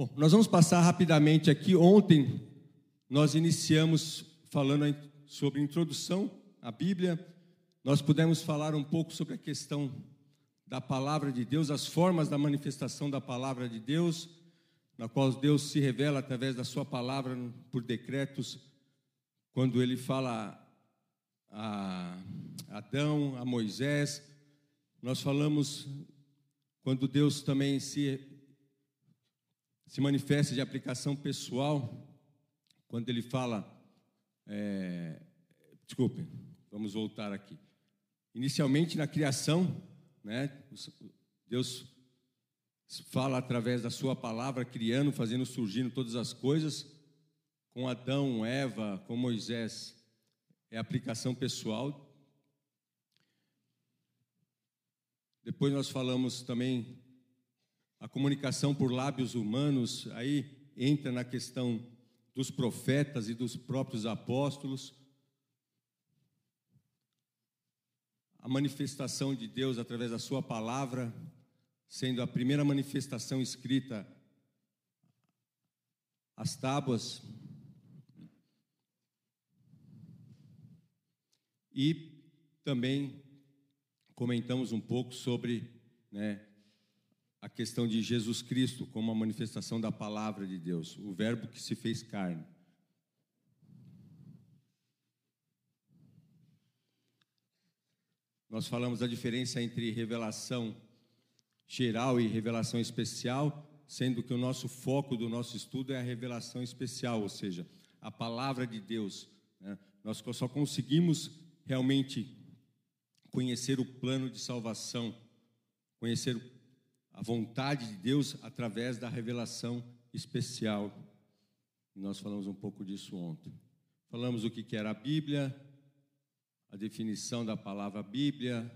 Bom, nós vamos passar rapidamente aqui. Ontem nós iniciamos falando sobre introdução à Bíblia. Nós pudemos falar um pouco sobre a questão da palavra de Deus, as formas da manifestação da palavra de Deus, na qual Deus se revela através da sua palavra por decretos, quando ele fala a Adão, a Moisés. Nós falamos quando Deus também se se manifesta de aplicação pessoal quando ele fala. É, desculpem, vamos voltar aqui. Inicialmente na criação, né, Deus fala através da Sua palavra, criando, fazendo surgindo todas as coisas. Com Adão, Eva, com Moisés, é aplicação pessoal. Depois nós falamos também a comunicação por lábios humanos, aí entra na questão dos profetas e dos próprios apóstolos. A manifestação de Deus através da Sua palavra, sendo a primeira manifestação escrita, as tábuas. E também comentamos um pouco sobre né, a questão de Jesus Cristo como a manifestação da palavra de Deus, o Verbo que se fez carne. Nós falamos da diferença entre revelação geral e revelação especial, sendo que o nosso foco do nosso estudo é a revelação especial, ou seja, a palavra de Deus. Né? Nós só conseguimos realmente conhecer o plano de salvação, conhecer a vontade de Deus através da revelação especial. Nós falamos um pouco disso ontem. Falamos o que era a Bíblia, a definição da palavra Bíblia.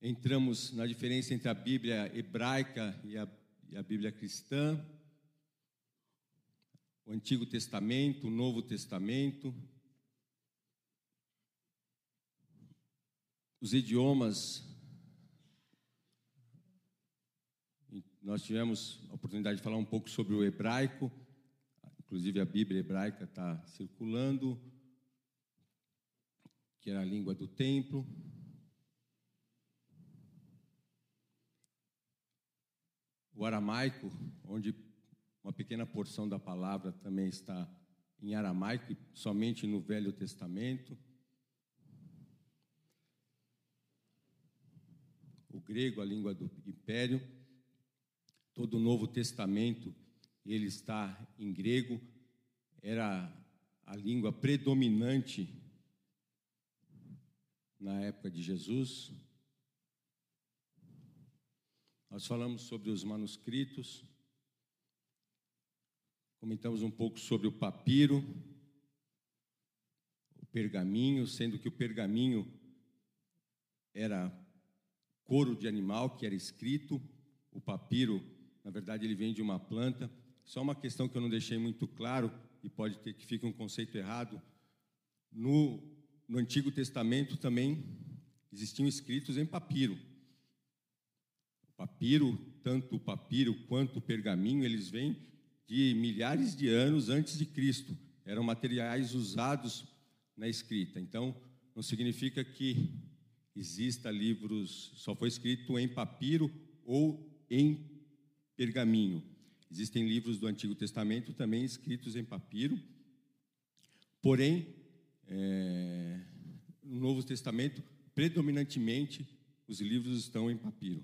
Entramos na diferença entre a Bíblia hebraica e a, e a Bíblia cristã. O Antigo Testamento, o Novo Testamento. Os idiomas Nós tivemos a oportunidade de falar um pouco sobre o hebraico, inclusive a Bíblia hebraica está circulando, que era a língua do templo. O aramaico, onde uma pequena porção da palavra também está em aramaico, somente no Velho Testamento. O grego, a língua do império todo o Novo Testamento ele está em grego, era a língua predominante na época de Jesus. Nós falamos sobre os manuscritos, comentamos um pouco sobre o papiro, o pergaminho, sendo que o pergaminho era couro de animal que era escrito, o papiro na verdade, ele vem de uma planta. Só uma questão que eu não deixei muito claro, e pode ter que fique um conceito errado. No, no Antigo Testamento também existiam escritos em papiro. O papiro, tanto o papiro quanto o pergaminho, eles vêm de milhares de anos antes de Cristo. Eram materiais usados na escrita. Então, não significa que exista livros, só foi escrito em papiro ou em pergaminho. Existem livros do Antigo Testamento também escritos em papiro, porém, é, no Novo Testamento, predominantemente, os livros estão em papiro.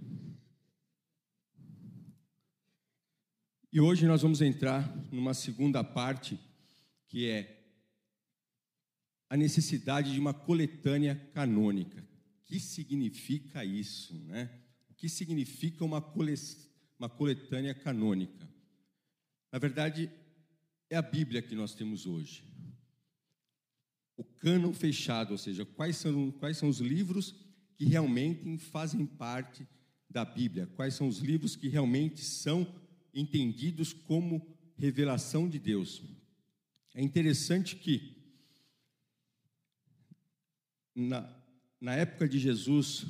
E hoje nós vamos entrar numa segunda parte, que é a necessidade de uma coletânea canônica. O que significa isso? Né? O que significa uma coletânea? Uma coletânea canônica. Na verdade, é a Bíblia que nós temos hoje. O cânon fechado, ou seja, quais são, quais são os livros que realmente fazem parte da Bíblia, quais são os livros que realmente são entendidos como revelação de Deus. É interessante que, na, na época de Jesus,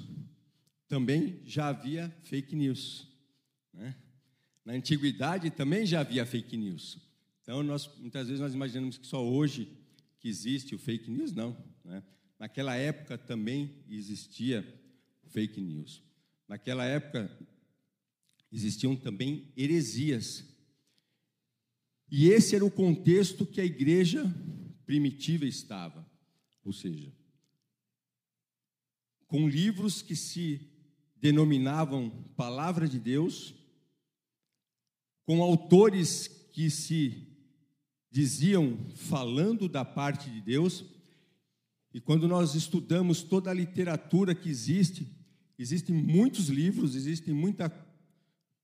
também já havia fake news. Né? Na antiguidade também já havia fake news. Então, nós, muitas vezes nós imaginamos que só hoje que existe o fake news, não. Né? Naquela época também existia fake news. Naquela época existiam também heresias. E esse era o contexto que a igreja primitiva estava. Ou seja, com livros que se denominavam Palavra de Deus, com autores que se diziam falando da parte de Deus, e quando nós estudamos toda a literatura que existe, existem muitos livros, existem muita,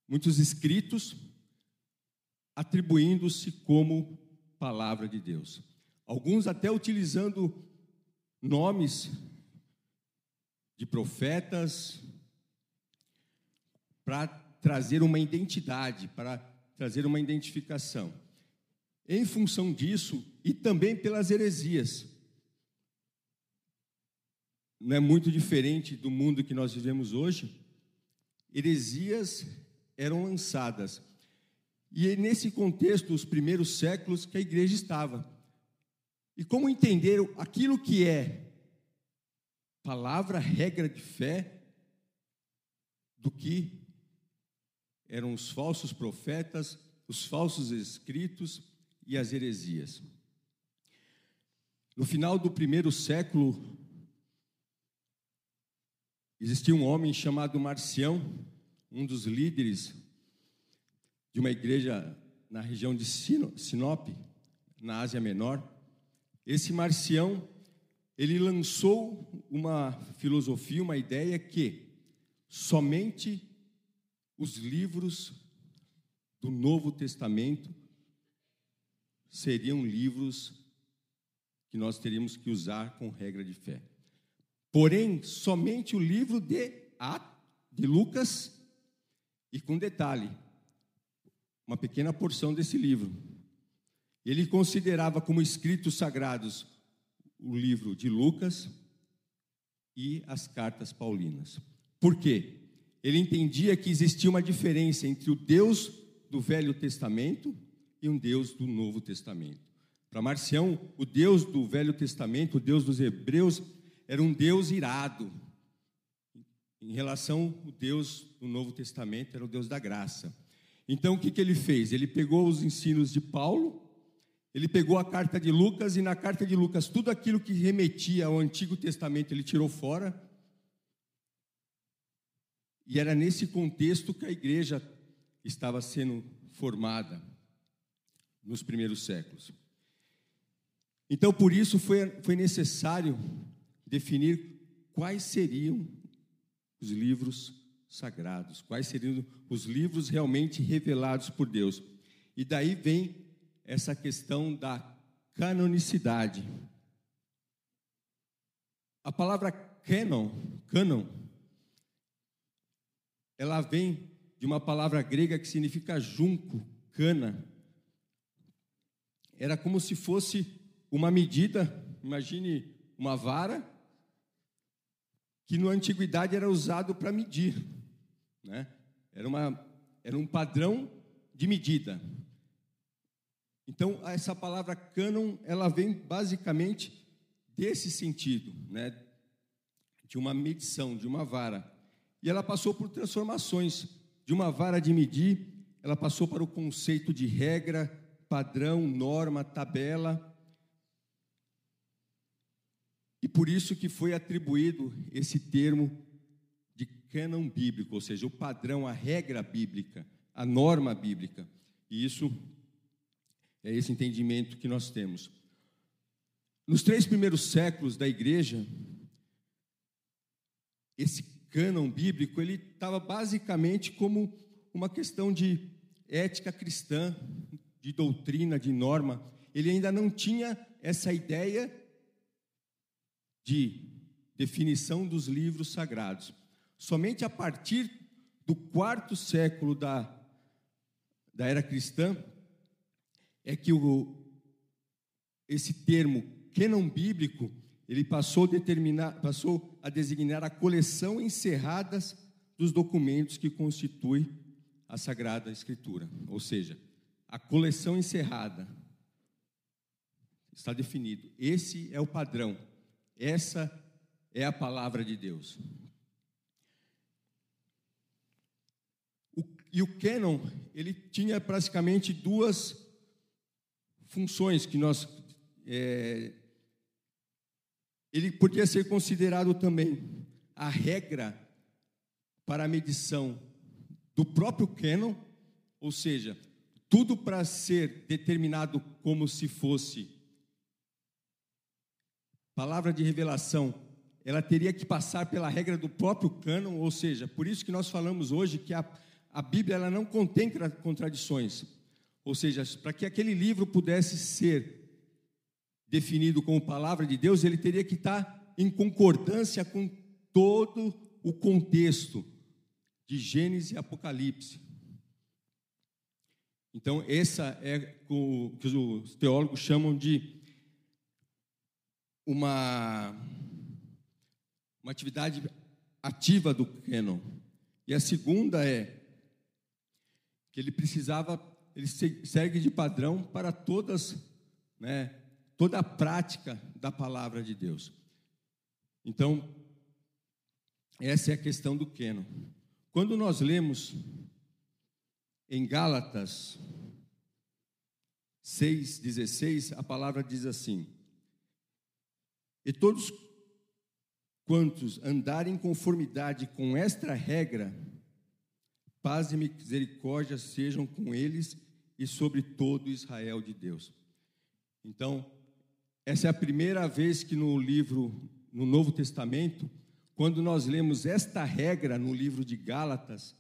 muitos escritos atribuindo-se como palavra de Deus. Alguns até utilizando nomes de profetas para trazer uma identidade, para trazer uma identificação. Em função disso e também pelas heresias. Não é muito diferente do mundo que nós vivemos hoje. Heresias eram lançadas. E é nesse contexto, os primeiros séculos, que a igreja estava. E como entender aquilo que é palavra, regra de fé, do que eram os falsos profetas, os falsos escritos e as heresias. No final do primeiro século, existia um homem chamado Marcião, um dos líderes de uma igreja na região de Sinop, na Ásia Menor. Esse Marcião, ele lançou uma filosofia, uma ideia que somente os livros do Novo Testamento seriam livros que nós teríamos que usar com regra de fé. Porém, somente o livro de, de Lucas, e com detalhe, uma pequena porção desse livro. Ele considerava como escritos sagrados o livro de Lucas e as cartas paulinas. Por quê? Ele entendia que existia uma diferença entre o Deus do Velho Testamento e um Deus do Novo Testamento. Para Marcião, o Deus do Velho Testamento, o Deus dos Hebreus, era um Deus irado. Em relação ao Deus do Novo Testamento, era o Deus da graça. Então, o que, que ele fez? Ele pegou os ensinos de Paulo ele pegou a carta de Lucas e na carta de Lucas tudo aquilo que remetia ao Antigo Testamento ele tirou fora. E era nesse contexto que a igreja estava sendo formada nos primeiros séculos. Então, por isso foi, foi necessário definir quais seriam os livros sagrados, quais seriam os livros realmente revelados por Deus. E daí vem essa questão da canonicidade. A palavra canon, canon, ela vem de uma palavra grega que significa junco, cana. Era como se fosse uma medida, imagine uma vara, que na antiguidade era usado para medir, né? Era, uma, era um padrão de medida. Então, essa palavra cânon, ela vem basicamente desse sentido, né? de uma medição, de uma vara. E ela passou por transformações. De uma vara de medir, ela passou para o conceito de regra, padrão, norma, tabela. E por isso que foi atribuído esse termo de cânon bíblico, ou seja, o padrão, a regra bíblica, a norma bíblica. E isso é esse entendimento que nós temos. Nos três primeiros séculos da igreja, esse cânon bíblico, ele estava basicamente como uma questão de ética cristã, de doutrina, de norma. Ele ainda não tinha essa ideia de definição dos livros sagrados. Somente a partir do quarto século da, da era cristã é que o, esse termo não bíblico ele passou a, determinar, passou a designar a coleção encerrada dos documentos que constitui a Sagrada Escritura, ou seja, a coleção encerrada. Está definido. Esse é o padrão. Essa é a palavra de Deus. O, e o Canon, ele tinha praticamente duas funções que nós. É, ele podia ser considerado também a regra para a medição do próprio Canon, ou seja, tudo para ser determinado como se fosse palavra de revelação, ela teria que passar pela regra do próprio cânon, ou seja, por isso que nós falamos hoje que a, a Bíblia ela não contém contradições. Ou seja, para que aquele livro pudesse ser definido como palavra de Deus, ele teria que estar em concordância com todo o contexto de Gênesis e Apocalipse. Então, essa é o que os teólogos chamam de uma, uma atividade ativa do Canon. E a segunda é que ele precisava, ele segue de padrão para todas, né, toda a prática da palavra de Deus. Então, essa é a questão do Canon. Quando nós lemos em Gálatas 6,16, a palavra diz assim: E todos quantos andarem em conformidade com esta regra, paz e misericórdia sejam com eles e sobre todo Israel de Deus. Então, essa é a primeira vez que no livro, no Novo Testamento, quando nós lemos esta regra no livro de Gálatas,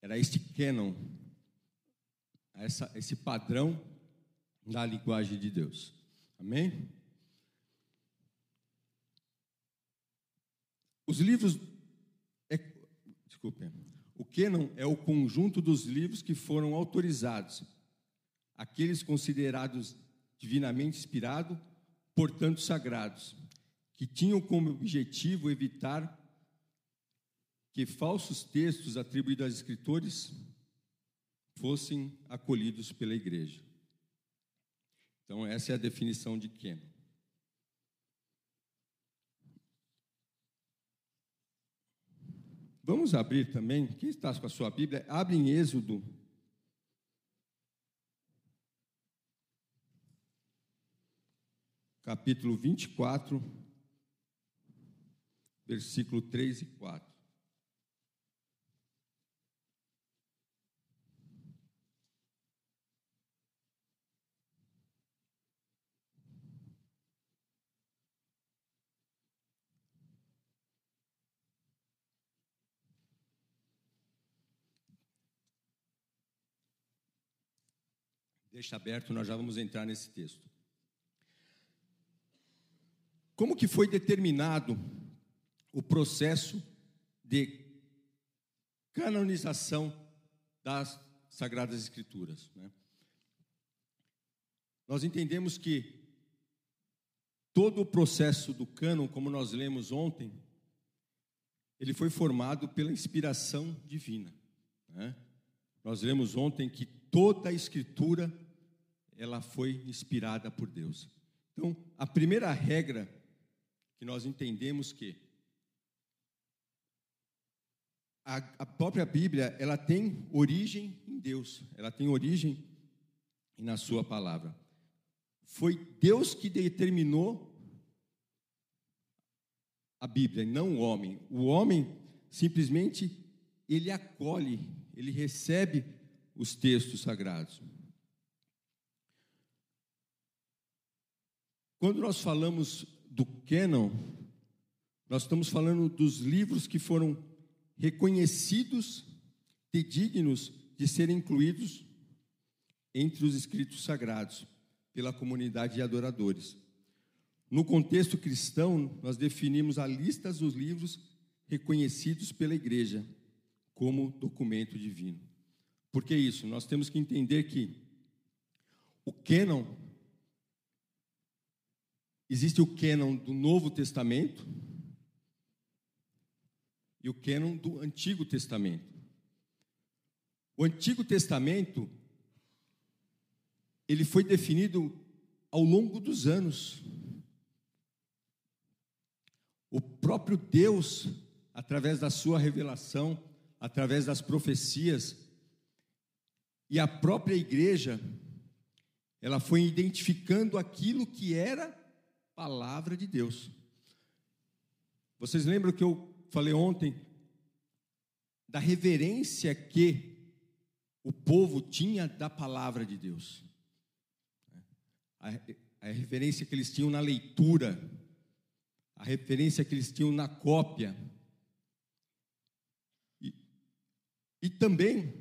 era este canon, essa, esse padrão da linguagem de Deus. Amém? Os livros. É, desculpe. O canon é o conjunto dos livros que foram autorizados, aqueles considerados divinamente inspirados, portanto sagrados que tinham como objetivo evitar que falsos textos atribuídos aos escritores fossem acolhidos pela igreja. Então, essa é a definição de Ken. Vamos abrir também, quem está com a sua Bíblia, abre em Êxodo. Capítulo 24 versículo 3 e 4. Deixa aberto, nós já vamos entrar nesse texto. Como que foi determinado o processo de canonização das Sagradas Escrituras. Né? Nós entendemos que todo o processo do cânon, como nós lemos ontem, ele foi formado pela inspiração divina. Né? Nós lemos ontem que toda a Escritura ela foi inspirada por Deus. Então, a primeira regra que nós entendemos que a, a própria Bíblia, ela tem origem em Deus, ela tem origem na sua palavra. Foi Deus que determinou a Bíblia, não o homem. O homem simplesmente ele acolhe, ele recebe os textos sagrados. Quando nós falamos do Canon, nós estamos falando dos livros que foram reconhecidos e dignos de serem incluídos entre os escritos sagrados pela comunidade de adoradores. No contexto cristão, nós definimos a lista dos livros reconhecidos pela igreja como documento divino. Por que isso? Nós temos que entender que o cânon existe o cânon do Novo Testamento, e o cânon do Antigo Testamento. O Antigo Testamento ele foi definido ao longo dos anos. O próprio Deus, através da sua revelação, através das profecias, e a própria igreja, ela foi identificando aquilo que era palavra de Deus. Vocês lembram que eu falei ontem da reverência que o povo tinha da palavra de Deus? A, a referência que eles tinham na leitura, a referência que eles tinham na cópia. E, e também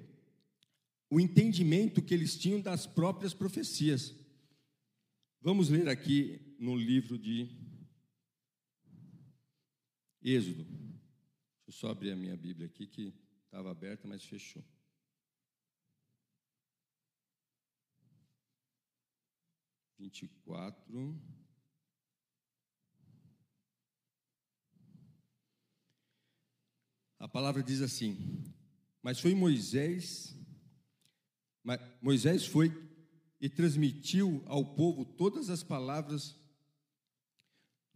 o entendimento que eles tinham das próprias profecias. Vamos ler aqui no livro de Êxodo. Deixa eu só abrir a minha Bíblia aqui, que estava aberta, mas fechou. Vinte e quatro. A palavra diz assim: Mas foi Moisés Moisés foi e transmitiu ao povo todas as palavras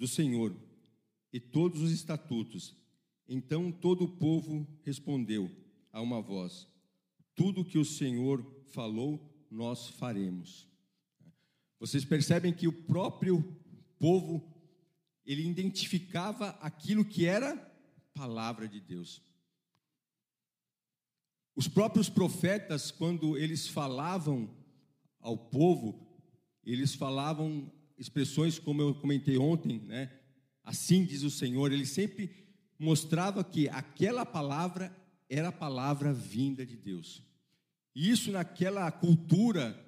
do Senhor e todos os estatutos. Então todo o povo respondeu a uma voz: Tudo que o Senhor falou, nós faremos. Vocês percebem que o próprio povo ele identificava aquilo que era palavra de Deus. Os próprios profetas, quando eles falavam ao povo, eles falavam expressões como eu comentei ontem, né? Assim diz o Senhor, ele sempre mostrava que aquela palavra era a palavra vinda de Deus. E isso naquela cultura,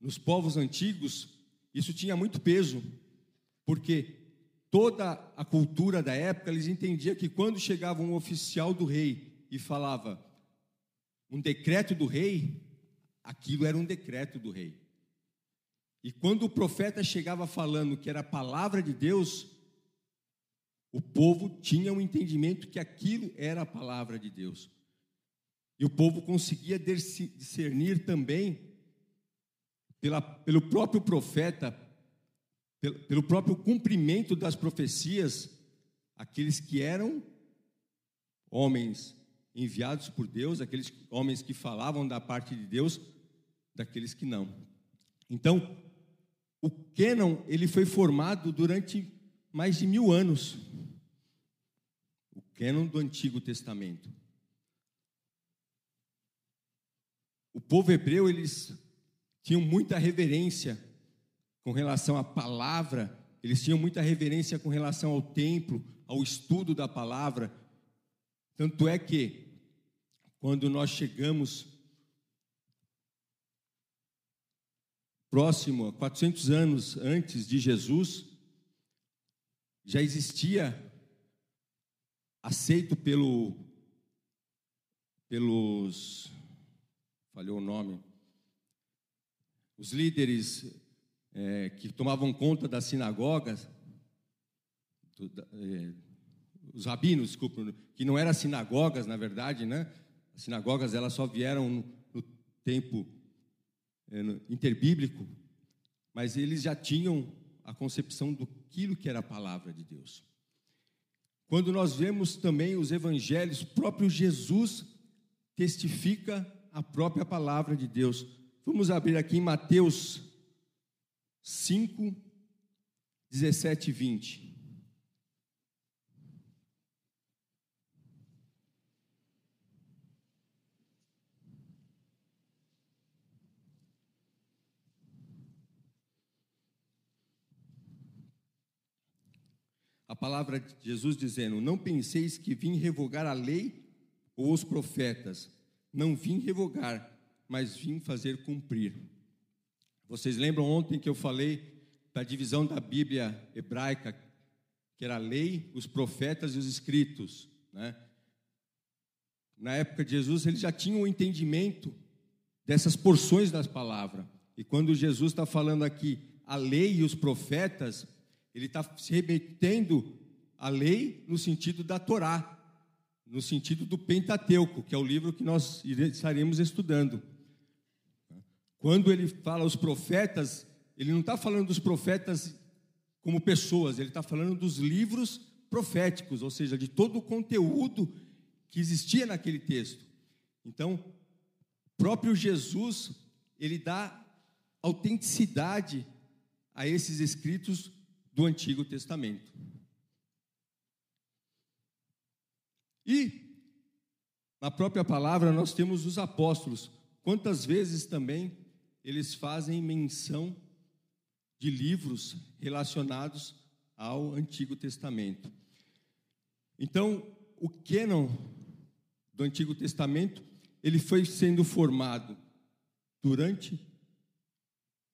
nos povos antigos, isso tinha muito peso, porque toda a cultura da época, eles entendiam que quando chegava um oficial do rei e falava um decreto do rei, aquilo era um decreto do rei. E quando o profeta chegava falando que era a palavra de Deus, o povo tinha um entendimento que aquilo era a palavra de Deus. E o povo conseguia discernir também, pela, pelo próprio profeta, pelo, pelo próprio cumprimento das profecias, aqueles que eram homens enviados por Deus, aqueles homens que falavam da parte de Deus, daqueles que não. Então, o Canon ele foi formado durante mais de mil anos. O Canon do Antigo Testamento. O povo hebreu eles tinham muita reverência com relação à palavra, eles tinham muita reverência com relação ao templo, ao estudo da palavra, tanto é que, quando nós chegamos próximo a 400 anos antes de Jesus, já existia aceito pelo pelos falhou o nome os líderes é, que tomavam conta das sinagogas do, da, é, os rabinos, desculpa, que não eram sinagogas, na verdade, né? As sinagogas elas só vieram no, no tempo interbíblico, mas eles já tinham a concepção do que era a palavra de Deus. Quando nós vemos também os evangelhos, próprio Jesus testifica a própria palavra de Deus. Vamos abrir aqui em Mateus 5, 17 e 20. Palavra de Jesus dizendo: Não penseis que vim revogar a lei ou os profetas. Não vim revogar, mas vim fazer cumprir. Vocês lembram ontem que eu falei da divisão da Bíblia hebraica, que era a lei, os profetas e os escritos, né? Na época de Jesus, eles já tinham o um entendimento dessas porções das palavras. E quando Jesus está falando aqui a lei e os profetas, ele está se remetendo à lei no sentido da Torá, no sentido do Pentateuco, que é o livro que nós estaremos estudando. Quando ele fala os profetas, ele não está falando dos profetas como pessoas, ele está falando dos livros proféticos, ou seja, de todo o conteúdo que existia naquele texto. Então, próprio Jesus, ele dá autenticidade a esses escritos do Antigo Testamento. E na própria palavra nós temos os apóstolos. Quantas vezes também eles fazem menção de livros relacionados ao Antigo Testamento. Então, o cânon do Antigo Testamento, ele foi sendo formado durante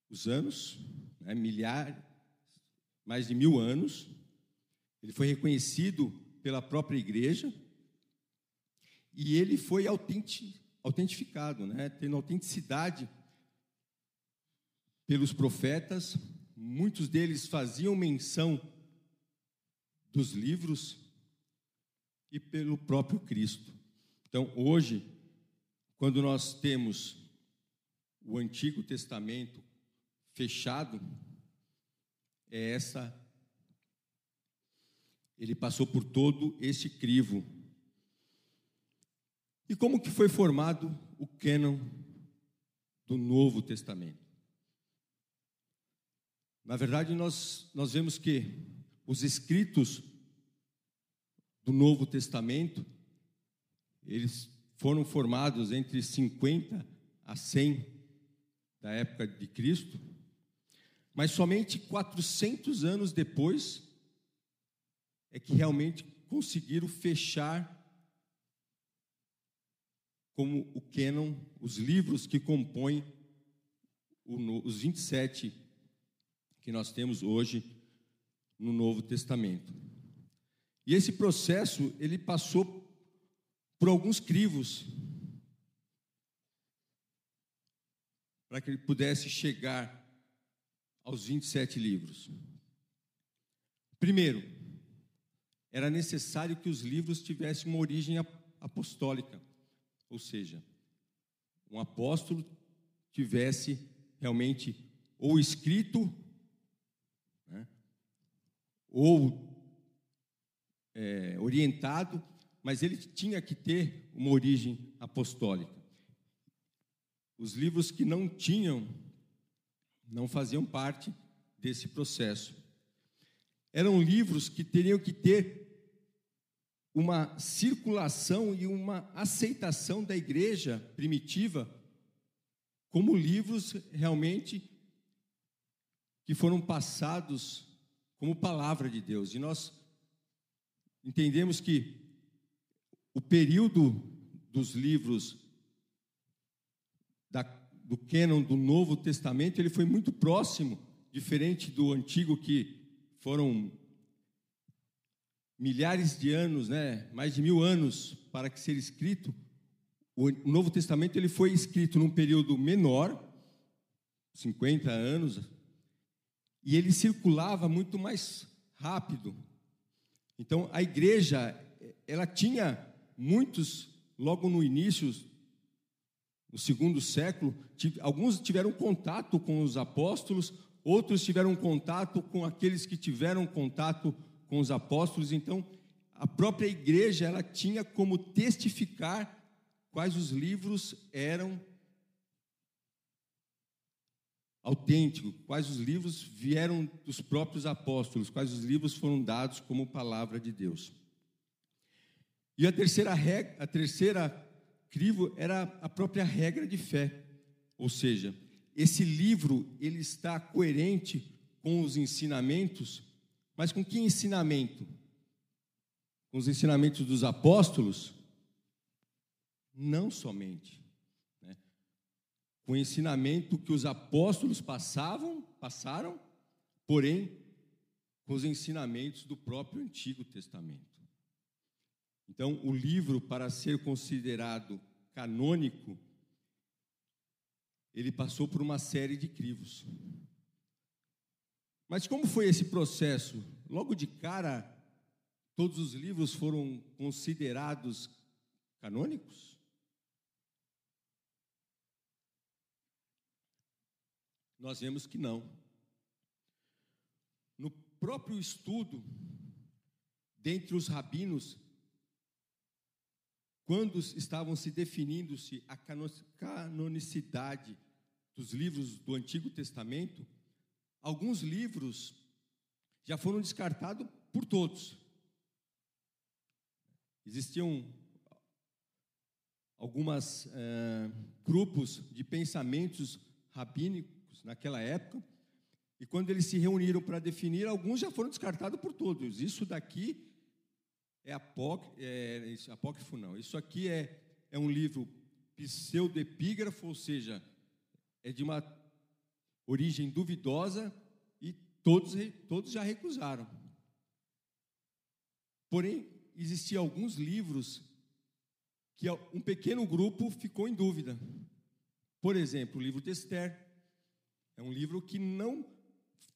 os anos, né, milhares, mais de mil anos. Ele foi reconhecido pela própria igreja e ele foi autentificado, né, tendo autenticidade pelos profetas. Muitos deles faziam menção dos livros e pelo próprio Cristo. Então, hoje, quando nós temos o Antigo Testamento fechado, é essa. Ele passou por todo esse crivo. E como que foi formado o cânon do Novo Testamento? Na verdade, nós, nós vemos que os escritos do Novo Testamento, eles foram formados entre 50 a 100 da época de Cristo, mas somente 400 anos depois é que realmente conseguiram fechar como o cânon, os livros que compõem os 27 que nós temos hoje no Novo Testamento. E esse processo, ele passou por alguns crivos para que ele pudesse chegar aos 27 livros. Primeiro, era necessário que os livros tivessem uma origem apostólica, ou seja, um apóstolo tivesse realmente ou escrito, né, ou é, orientado, mas ele tinha que ter uma origem apostólica. Os livros que não tinham não faziam parte desse processo. Eram livros que teriam que ter uma circulação e uma aceitação da igreja primitiva como livros realmente que foram passados como palavra de Deus. E nós entendemos que o período dos livros do cânon do Novo Testamento, ele foi muito próximo, diferente do Antigo, que foram milhares de anos, né, mais de mil anos para que ser escrito. O Novo Testamento ele foi escrito num período menor, 50 anos, e ele circulava muito mais rápido. Então, a igreja, ela tinha muitos, logo no início no segundo século, alguns tiveram contato com os apóstolos, outros tiveram contato com aqueles que tiveram contato com os apóstolos. Então, a própria igreja ela tinha como testificar quais os livros eram autênticos, quais os livros vieram dos próprios apóstolos, quais os livros foram dados como palavra de Deus. E a terceira regra, a terceira crivo era a própria regra de fé. Ou seja, esse livro ele está coerente com os ensinamentos, mas com que ensinamento? Com os ensinamentos dos apóstolos? Não somente. Né? Com o ensinamento que os apóstolos passavam, passaram, porém, com os ensinamentos do próprio Antigo Testamento. Então, o livro, para ser considerado canônico, ele passou por uma série de crivos. Mas como foi esse processo? Logo de cara, todos os livros foram considerados canônicos? Nós vemos que não. No próprio estudo, dentre os rabinos, quando estavam se definindo-se a canonicidade dos livros do Antigo Testamento, alguns livros já foram descartados por todos. Existiam alguns é, grupos de pensamentos rabínicos naquela época, e quando eles se reuniram para definir, alguns já foram descartados por todos. Isso daqui é, apócrifo, é isso, apócrifo não. Isso aqui é, é um livro pseudepígrafo, ou seja, é de uma origem duvidosa e todos, todos já recusaram. Porém, existiam alguns livros que um pequeno grupo ficou em dúvida. Por exemplo, o livro de Esther. É um livro que não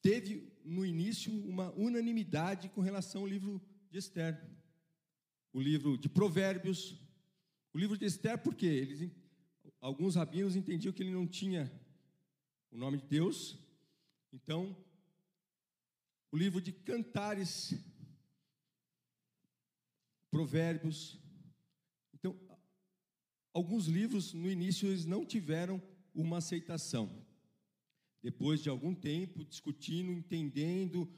teve no início uma unanimidade com relação ao livro de Esther. O livro de Provérbios, o livro de Esther, por quê? Eles, alguns rabinos entendiam que ele não tinha o nome de Deus. Então, o livro de Cantares, Provérbios. Então, alguns livros no início eles não tiveram uma aceitação. Depois de algum tempo discutindo, entendendo,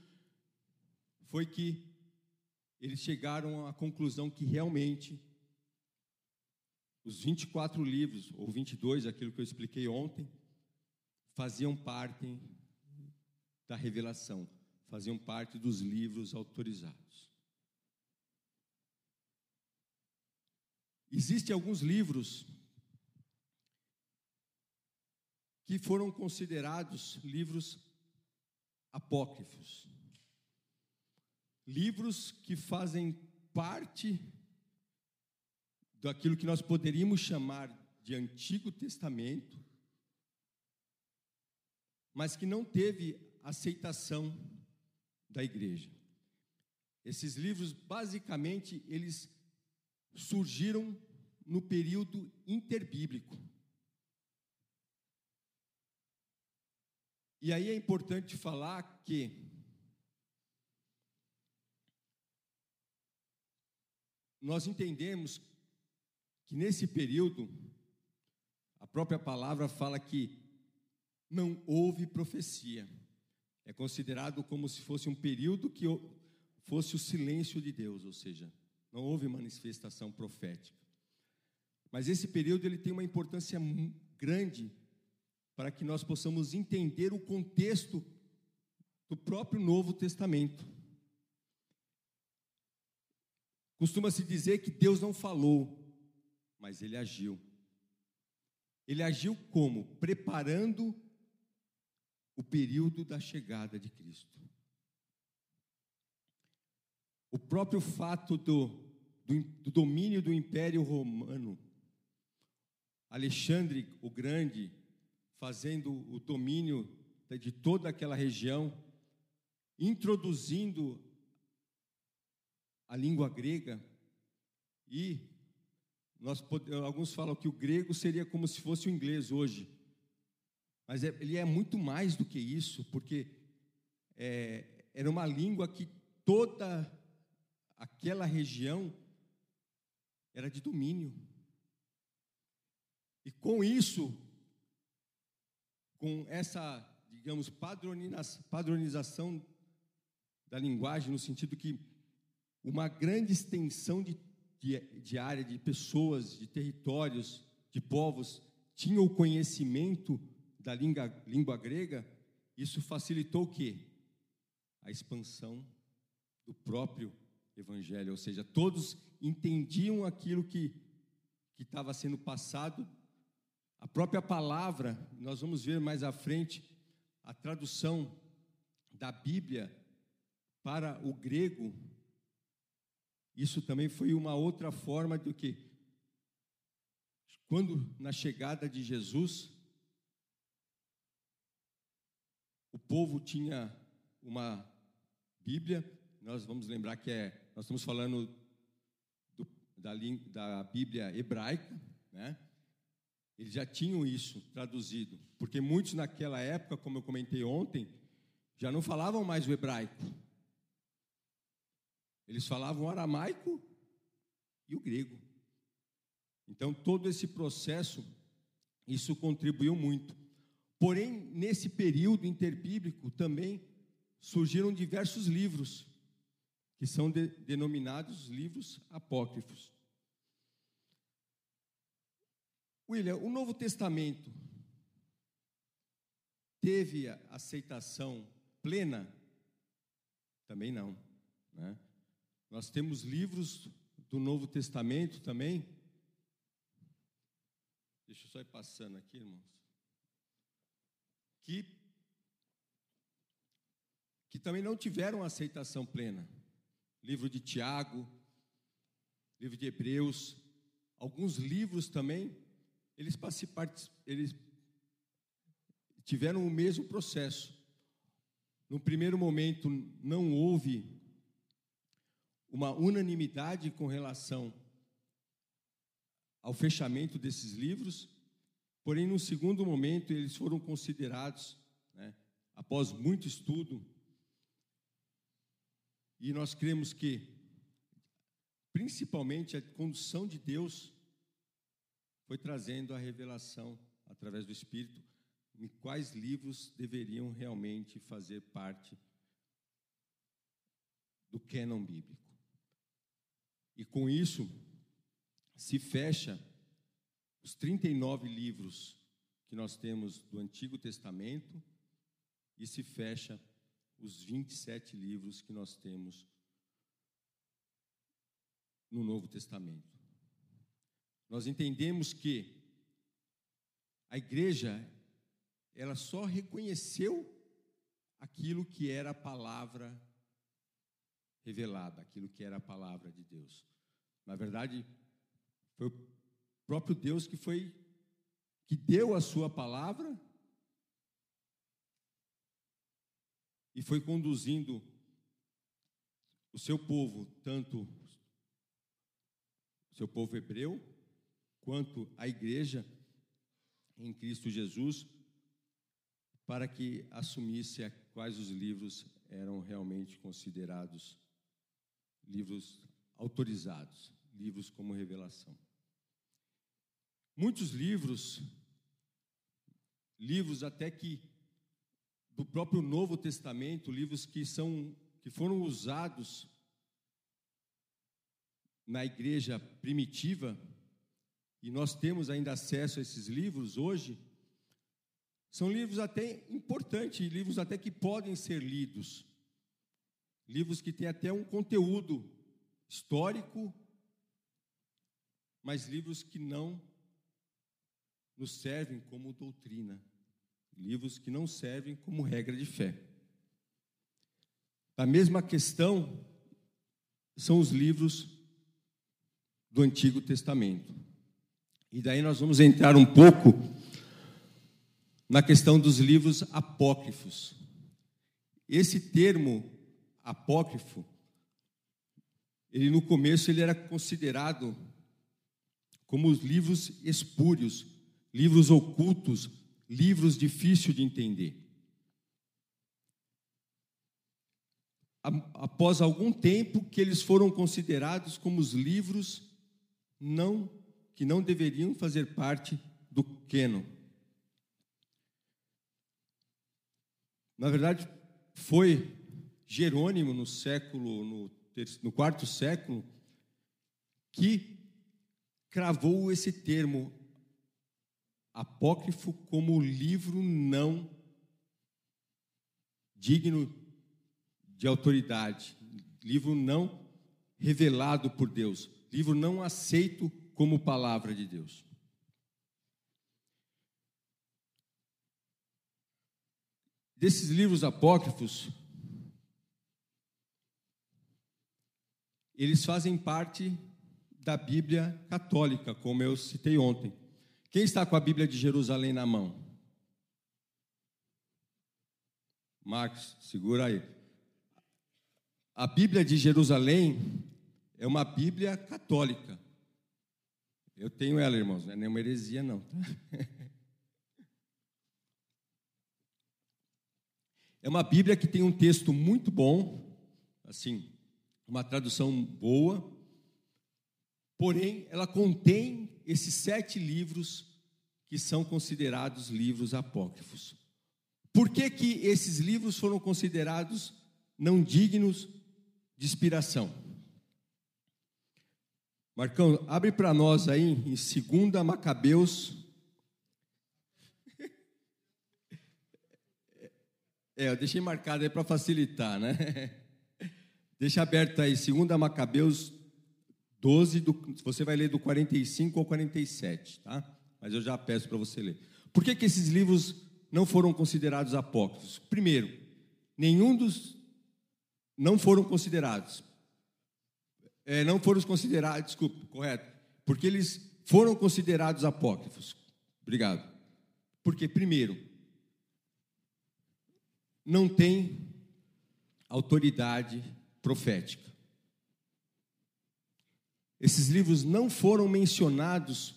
foi que eles chegaram à conclusão que realmente os 24 livros, ou 22, aquilo que eu expliquei ontem, faziam parte da revelação, faziam parte dos livros autorizados. Existem alguns livros que foram considerados livros apócrifos. Livros que fazem parte daquilo que nós poderíamos chamar de Antigo Testamento, mas que não teve aceitação da igreja. Esses livros, basicamente, eles surgiram no período interbíblico. E aí é importante falar que nós entendemos que nesse período, a própria palavra fala que não houve profecia. É considerado como se fosse um período que fosse o silêncio de Deus, ou seja, não houve manifestação profética. Mas esse período ele tem uma importância grande para que nós possamos entender o contexto do próprio Novo Testamento. Costuma-se dizer que Deus não falou, mas ele agiu. Ele agiu como? Preparando o período da chegada de Cristo. O próprio fato do, do, do domínio do Império Romano, Alexandre o Grande, fazendo o domínio de toda aquela região, introduzindo a língua grega e nós alguns falam que o grego seria como se fosse o inglês hoje, mas é, ele é muito mais do que isso, porque é, era uma língua que toda aquela região era de domínio. E com isso, com essa, digamos, padronização da linguagem, no sentido que uma grande extensão de, de, de área, de pessoas, de territórios, de povos, tinha o conhecimento da língua, língua grega, isso facilitou o quê? A expansão do próprio evangelho, ou seja, todos entendiam aquilo que que estava sendo passado a própria palavra, nós vamos ver mais à frente a tradução da Bíblia para o grego. Isso também foi uma outra forma do que quando na chegada de Jesus o povo tinha uma Bíblia, nós vamos lembrar que é nós estamos falando do, da, da Bíblia hebraica, né? Eles já tinham isso traduzido, porque muitos naquela época, como eu comentei ontem, já não falavam mais o hebraico. Eles falavam aramaico e o grego. Então, todo esse processo, isso contribuiu muito. Porém, nesse período interbíblico também surgiram diversos livros, que são de, denominados livros apócrifos. William, o Novo Testamento teve aceitação plena? Também não. Né? Nós temos livros do Novo Testamento também. Deixa eu só ir passando aqui, irmãos. Que, que também não tiveram aceitação plena. Livro de Tiago, livro de Hebreus, alguns livros também eles, eles tiveram o mesmo processo. No primeiro momento, não houve uma unanimidade com relação ao fechamento desses livros, porém, no segundo momento, eles foram considerados, né, após muito estudo, e nós cremos que, principalmente, a condução de Deus foi trazendo a revelação através do Espírito em quais livros deveriam realmente fazer parte do cânon bíblico. E com isso se fecha os 39 livros que nós temos do Antigo Testamento e se fecha os 27 livros que nós temos no Novo Testamento. Nós entendemos que a igreja ela só reconheceu aquilo que era a palavra revelada, aquilo que era a palavra de Deus. Na verdade, foi o próprio Deus que foi que deu a sua palavra e foi conduzindo o seu povo, tanto o seu povo hebreu, quanto à igreja em Cristo Jesus, para que assumisse quais os livros eram realmente considerados livros autorizados, livros como revelação. Muitos livros, livros até que do próprio Novo Testamento, livros que são que foram usados na igreja primitiva, e nós temos ainda acesso a esses livros hoje, são livros até importantes, livros até que podem ser lidos. Livros que têm até um conteúdo histórico, mas livros que não nos servem como doutrina, livros que não servem como regra de fé. A mesma questão são os livros do Antigo Testamento. E daí nós vamos entrar um pouco na questão dos livros apócrifos. Esse termo apócrifo, ele no começo ele era considerado como os livros espúrios, livros ocultos, livros difíceis de entender. Após algum tempo que eles foram considerados como os livros não que não deveriam fazer parte do Queno. Na verdade, foi Jerônimo no século, no, no quarto século, que cravou esse termo apócrifo como livro não digno de autoridade, livro não revelado por Deus, livro não aceito como palavra de Deus. Desses livros apócrifos, eles fazem parte da Bíblia católica, como eu citei ontem. Quem está com a Bíblia de Jerusalém na mão? Marcos, segura aí. A Bíblia de Jerusalém é uma Bíblia católica. Eu tenho ela, irmãos, não é nenhuma heresia, não. Tá? É uma Bíblia que tem um texto muito bom, assim, uma tradução boa, porém, ela contém esses sete livros que são considerados livros apócrifos. Por que, que esses livros foram considerados não dignos de inspiração? Marcão, abre para nós aí em 2 Macabeus. É, eu deixei marcado aí para facilitar, né? Deixa aberto aí, 2 Macabeus 12, do, você vai ler do 45 ao 47, tá? Mas eu já peço para você ler. Por que, que esses livros não foram considerados apócrifos? Primeiro, nenhum dos. Não foram considerados. É, não foram considerados, desculpe, correto. Porque eles foram considerados apócrifos. Obrigado. Porque, primeiro, não tem autoridade profética. Esses livros não foram mencionados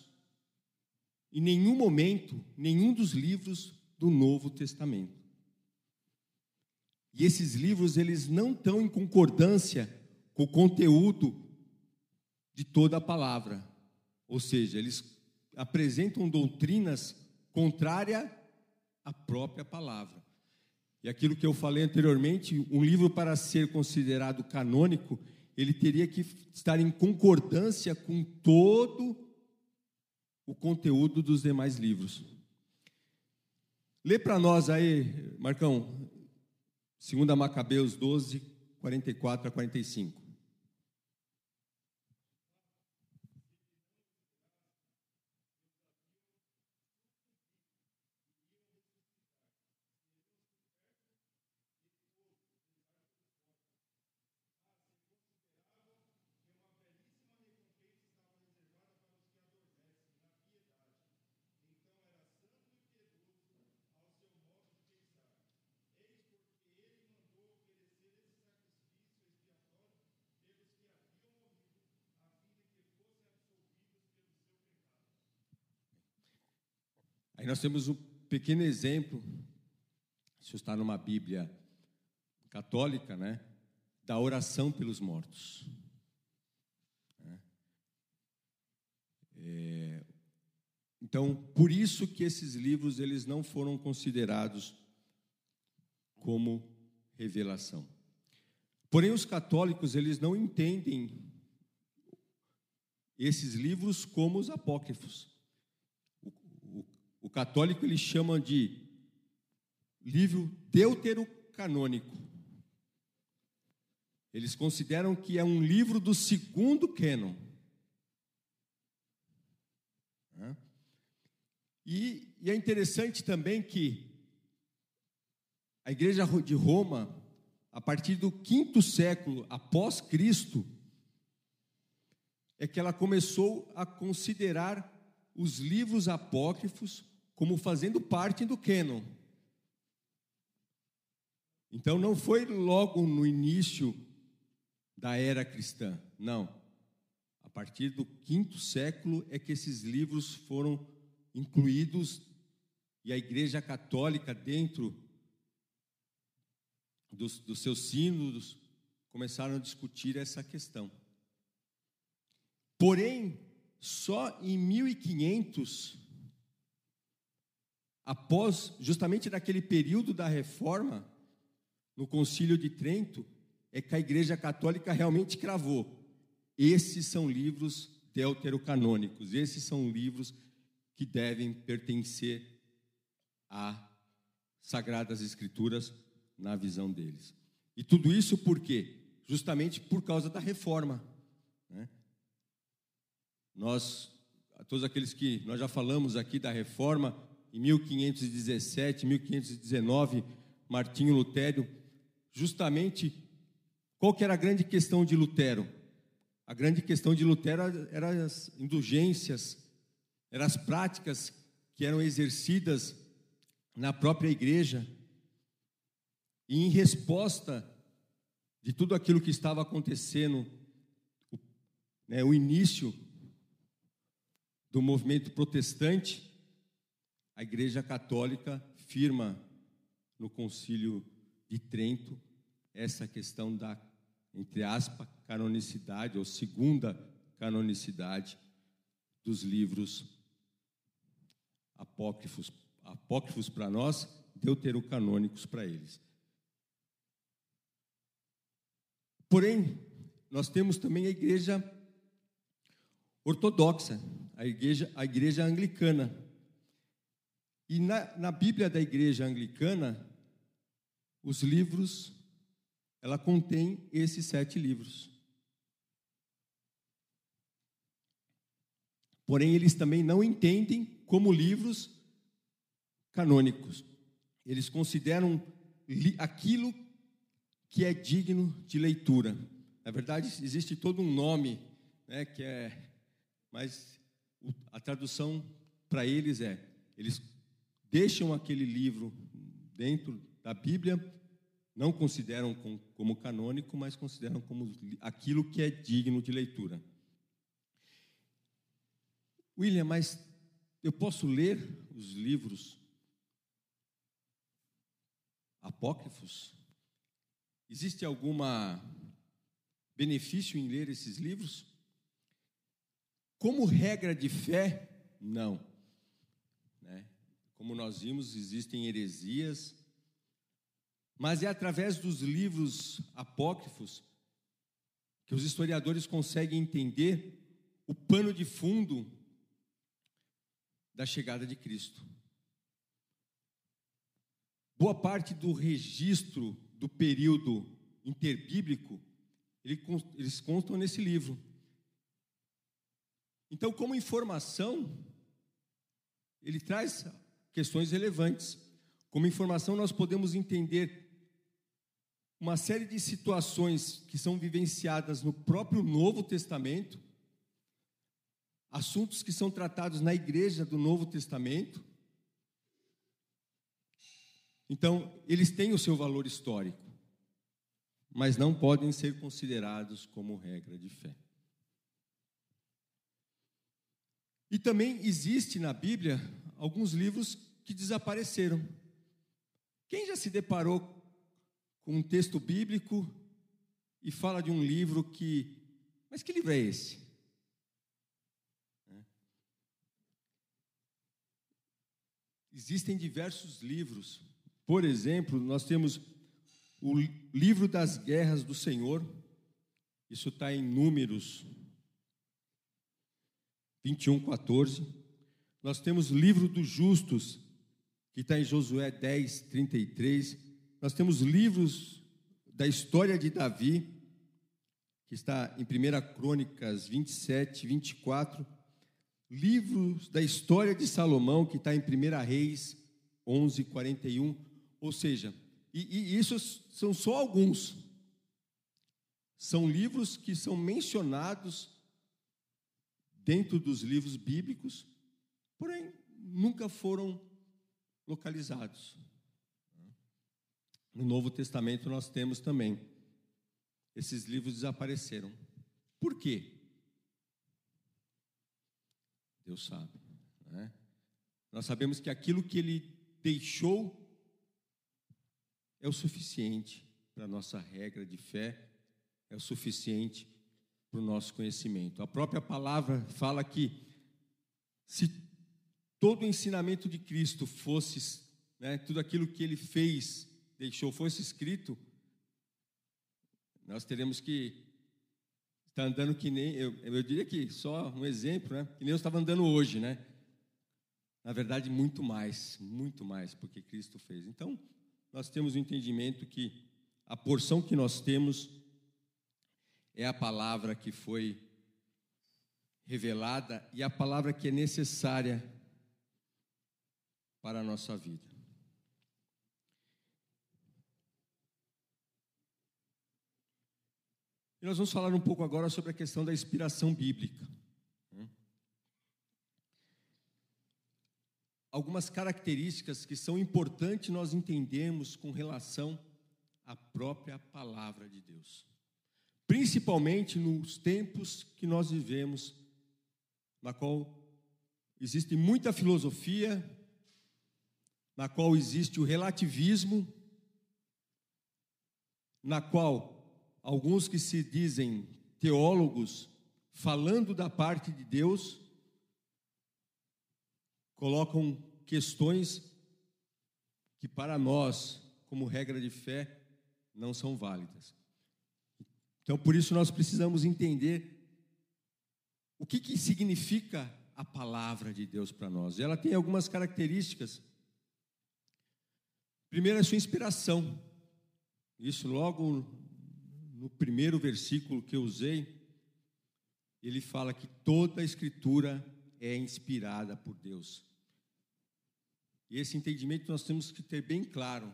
em nenhum momento, nenhum dos livros do Novo Testamento. E esses livros, eles não estão em concordância com o conteúdo de toda a palavra. Ou seja, eles apresentam doutrinas contrárias à própria palavra. E aquilo que eu falei anteriormente, um livro para ser considerado canônico, ele teria que estar em concordância com todo o conteúdo dos demais livros. Lê para nós aí, Marcão, 2 Macabeus 12, 44 a 45. Aí nós temos um pequeno exemplo, isso está numa Bíblia católica, né? Da oração pelos mortos. Né? É, então, por isso que esses livros eles não foram considerados como revelação. Porém, os católicos eles não entendem esses livros como os apócrifos. Católico ele chama de livro deuterocanônico. Eles consideram que é um livro do segundo cânon. E, e é interessante também que a igreja de Roma, a partir do quinto século após Cristo, é que ela começou a considerar os livros apócrifos como fazendo parte do cânon. Então não foi logo no início da era cristã, não. A partir do quinto século é que esses livros foram incluídos e a Igreja Católica, dentro dos, dos seus sínodos, começaram a discutir essa questão. Porém, só em 1500 após, justamente naquele período da reforma, no Concílio de Trento, é que a Igreja Católica realmente cravou. Esses são livros deuterocanônicos, esses são livros que devem pertencer às Sagradas Escrituras na visão deles. E tudo isso por quê? Justamente por causa da reforma. Né? Nós, todos aqueles que nós já falamos aqui da reforma, em 1517, 1519, Martinho Lutero, justamente qual que era a grande questão de Lutero? A grande questão de Lutero eram as indulgências, eram as práticas que eram exercidas na própria igreja. E em resposta de tudo aquilo que estava acontecendo, né, o início do movimento protestante, a Igreja Católica firma no Concílio de Trento essa questão da, entre aspas, canonicidade ou segunda canonicidade dos livros apócrifos, apócrifos para nós, deuterocanônicos para eles. Porém, nós temos também a igreja ortodoxa, a igreja, a igreja anglicana. E na, na Bíblia da igreja anglicana, os livros, ela contém esses sete livros. Porém, eles também não entendem como livros canônicos. Eles consideram aquilo que é digno de leitura. Na verdade, existe todo um nome, né, que é, mas a tradução para eles é, eles deixam aquele livro dentro da Bíblia, não consideram como canônico, mas consideram como aquilo que é digno de leitura. William, mas eu posso ler os livros apócrifos? Existe alguma benefício em ler esses livros? Como regra de fé, não. Como nós vimos, existem heresias, mas é através dos livros apócrifos que os historiadores conseguem entender o pano de fundo da chegada de Cristo. Boa parte do registro do período interbíblico, eles constam nesse livro. Então, como informação, ele traz questões relevantes. Como informação, nós podemos entender uma série de situações que são vivenciadas no próprio Novo Testamento assuntos que são tratados na igreja do Novo Testamento. Então, eles têm o seu valor histórico, mas não podem ser considerados como regra de fé. E também existe na Bíblia alguns livros que desapareceram. Quem já se deparou com um texto bíblico e fala de um livro que. Mas que livro é esse? Existem diversos livros. Por exemplo, nós temos o livro das guerras do Senhor. Isso está em Números 21, 14. Nós temos livro dos justos, que está em Josué 10, 33. Nós temos livros da história de Davi, que está em 1 Crônicas 27, 24 livros da história de Salomão, que está em 1 Reis 11, 41. Ou seja, e, e isso são só alguns. São livros que são mencionados dentro dos livros bíblicos, porém nunca foram localizados. No Novo Testamento nós temos também. Esses livros desapareceram. Por quê? Deus sabe. Né? Nós sabemos que aquilo que Ele deixou é o suficiente para a nossa regra de fé, é o suficiente para o nosso conhecimento. A própria palavra fala que se todo o ensinamento de Cristo fosse, né, tudo aquilo que Ele fez, deixou, fosse escrito, nós teremos que está andando que nem, eu, eu diria que só um exemplo, né? Que nem eu estava andando hoje, né? Na verdade, muito mais, muito mais, porque Cristo fez. Então, nós temos o entendimento que a porção que nós temos é a palavra que foi revelada e a palavra que é necessária para a nossa vida. E nós vamos falar um pouco agora sobre a questão da inspiração bíblica. Né? Algumas características que são importantes nós entendermos com relação à própria palavra de Deus. principalmente nos tempos que nós vivemos, na qual existe muita filosofia, na qual existe o relativismo, na qual alguns que se dizem teólogos, falando da parte de Deus, colocam questões que para nós, como regra de fé, não são válidas. Então, por isso, nós precisamos entender o que, que significa a palavra de Deus para nós. Ela tem algumas características. Primeiro, a sua inspiração. Isso logo no primeiro versículo que eu usei, ele fala que toda a escritura é inspirada por Deus. E esse entendimento nós temos que ter bem claro.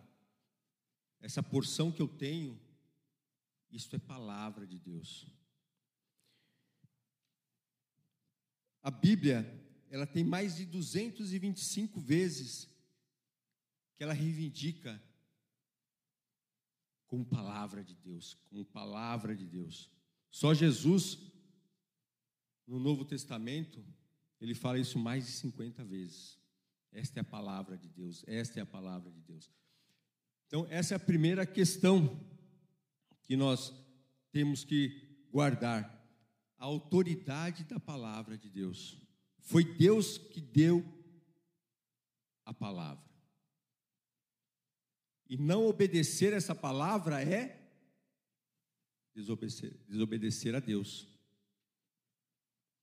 Essa porção que eu tenho, isto é palavra de Deus. A Bíblia, ela tem mais de 225 vezes que ela reivindica como palavra de Deus, como palavra de Deus. Só Jesus, no Novo Testamento, ele fala isso mais de 50 vezes. Esta é a palavra de Deus, esta é a palavra de Deus. Então, essa é a primeira questão que nós temos que guardar a autoridade da palavra de Deus. Foi Deus que deu a palavra. E não obedecer essa palavra é desobedecer, desobedecer a Deus.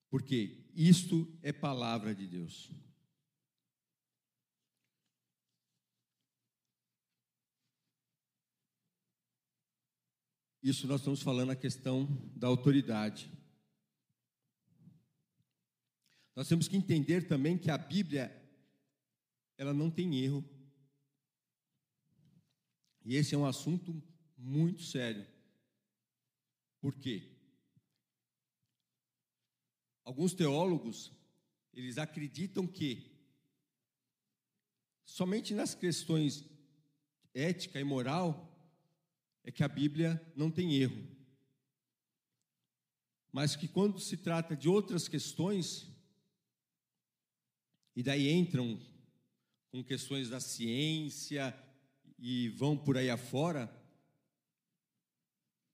Porque isto é palavra de Deus. Isso nós estamos falando a questão da autoridade. Nós temos que entender também que a Bíblia ela não tem erro. E esse é um assunto muito sério. Por quê? Alguns teólogos, eles acreditam que somente nas questões ética e moral é que a Bíblia não tem erro. Mas que quando se trata de outras questões, e daí entram com questões da ciência e vão por aí afora,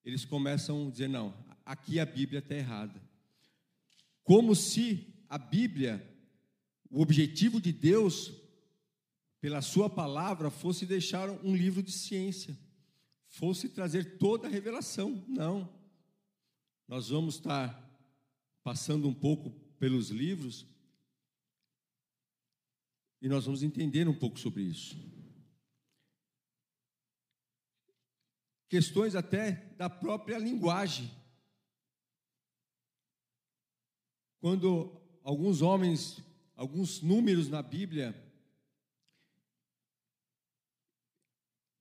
eles começam a dizer: não, aqui a Bíblia está errada. Como se a Bíblia, o objetivo de Deus, pela Sua palavra, fosse deixar um livro de ciência, fosse trazer toda a revelação. Não. Nós vamos estar passando um pouco pelos livros e nós vamos entender um pouco sobre isso. Questões até da própria linguagem. Quando alguns homens, alguns números na Bíblia,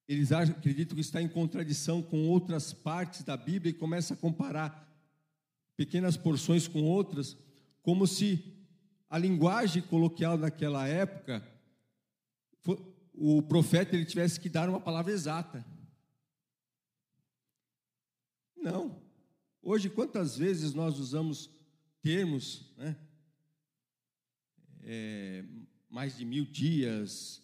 eles acreditam que está em contradição com outras partes da Bíblia e começa a comparar pequenas porções com outras, como se a linguagem coloquial daquela época, o profeta ele tivesse que dar uma palavra exata. Não. Hoje, quantas vezes nós usamos termos, né? É, mais de mil dias,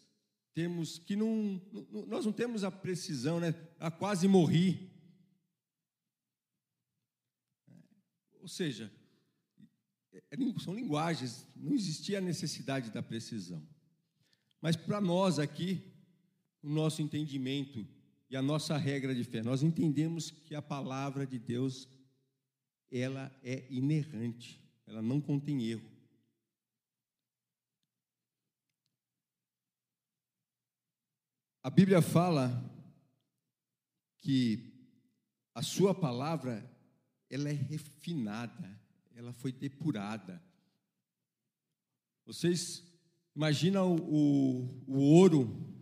temos que não, nós não temos a precisão, né? A quase morri. Ou seja, é, são linguagens, não existia a necessidade da precisão. Mas para nós aqui, o nosso entendimento e a nossa regra de fé, nós entendemos que a palavra de Deus, ela é inerrante, ela não contém erro. A Bíblia fala que a sua palavra ela é refinada, ela foi depurada. Vocês imaginam o, o, o ouro,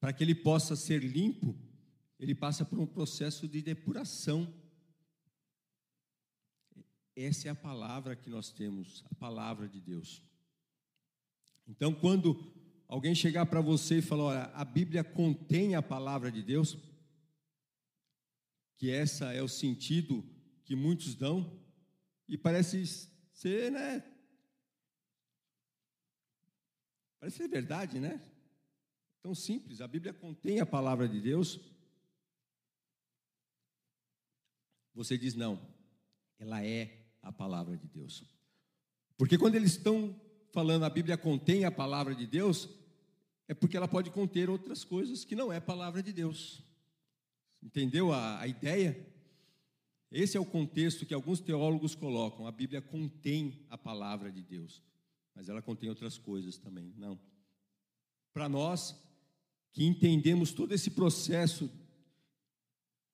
para que ele possa ser limpo, ele passa por um processo de depuração. Essa é a palavra que nós temos, a palavra de Deus. Então, quando alguém chegar para você e falar, olha, a Bíblia contém a palavra de Deus, que essa é o sentido que muitos dão e parece ser, né? Parece ser verdade, né? Tão simples. A Bíblia contém a palavra de Deus. Você diz não. Ela é a palavra de Deus. Porque quando eles estão falando a Bíblia contém a palavra de Deus, é porque ela pode conter outras coisas que não é palavra de Deus. Entendeu a, a ideia? Esse é o contexto que alguns teólogos colocam. A Bíblia contém a palavra de Deus, mas ela contém outras coisas também. Não. Para nós que entendemos todo esse processo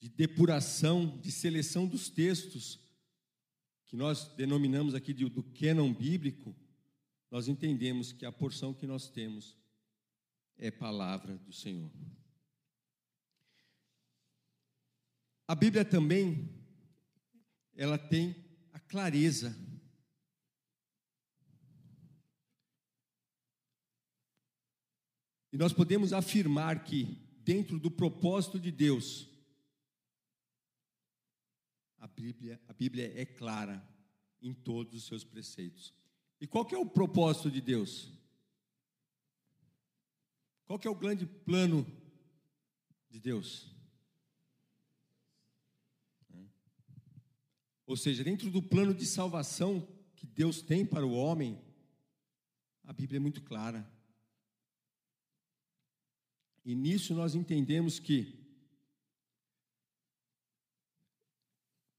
de depuração, de seleção dos textos, que nós denominamos aqui de, do cânon bíblico, nós entendemos que a porção que nós temos é palavra do Senhor. A Bíblia também ela tem a clareza. E nós podemos afirmar que, dentro do propósito de Deus, a Bíblia, a Bíblia é clara em todos os seus preceitos. E qual é o propósito de Deus? Qual é o grande plano de Deus? Ou seja, dentro do plano de salvação que Deus tem para o homem, a Bíblia é muito clara. E nisso nós entendemos que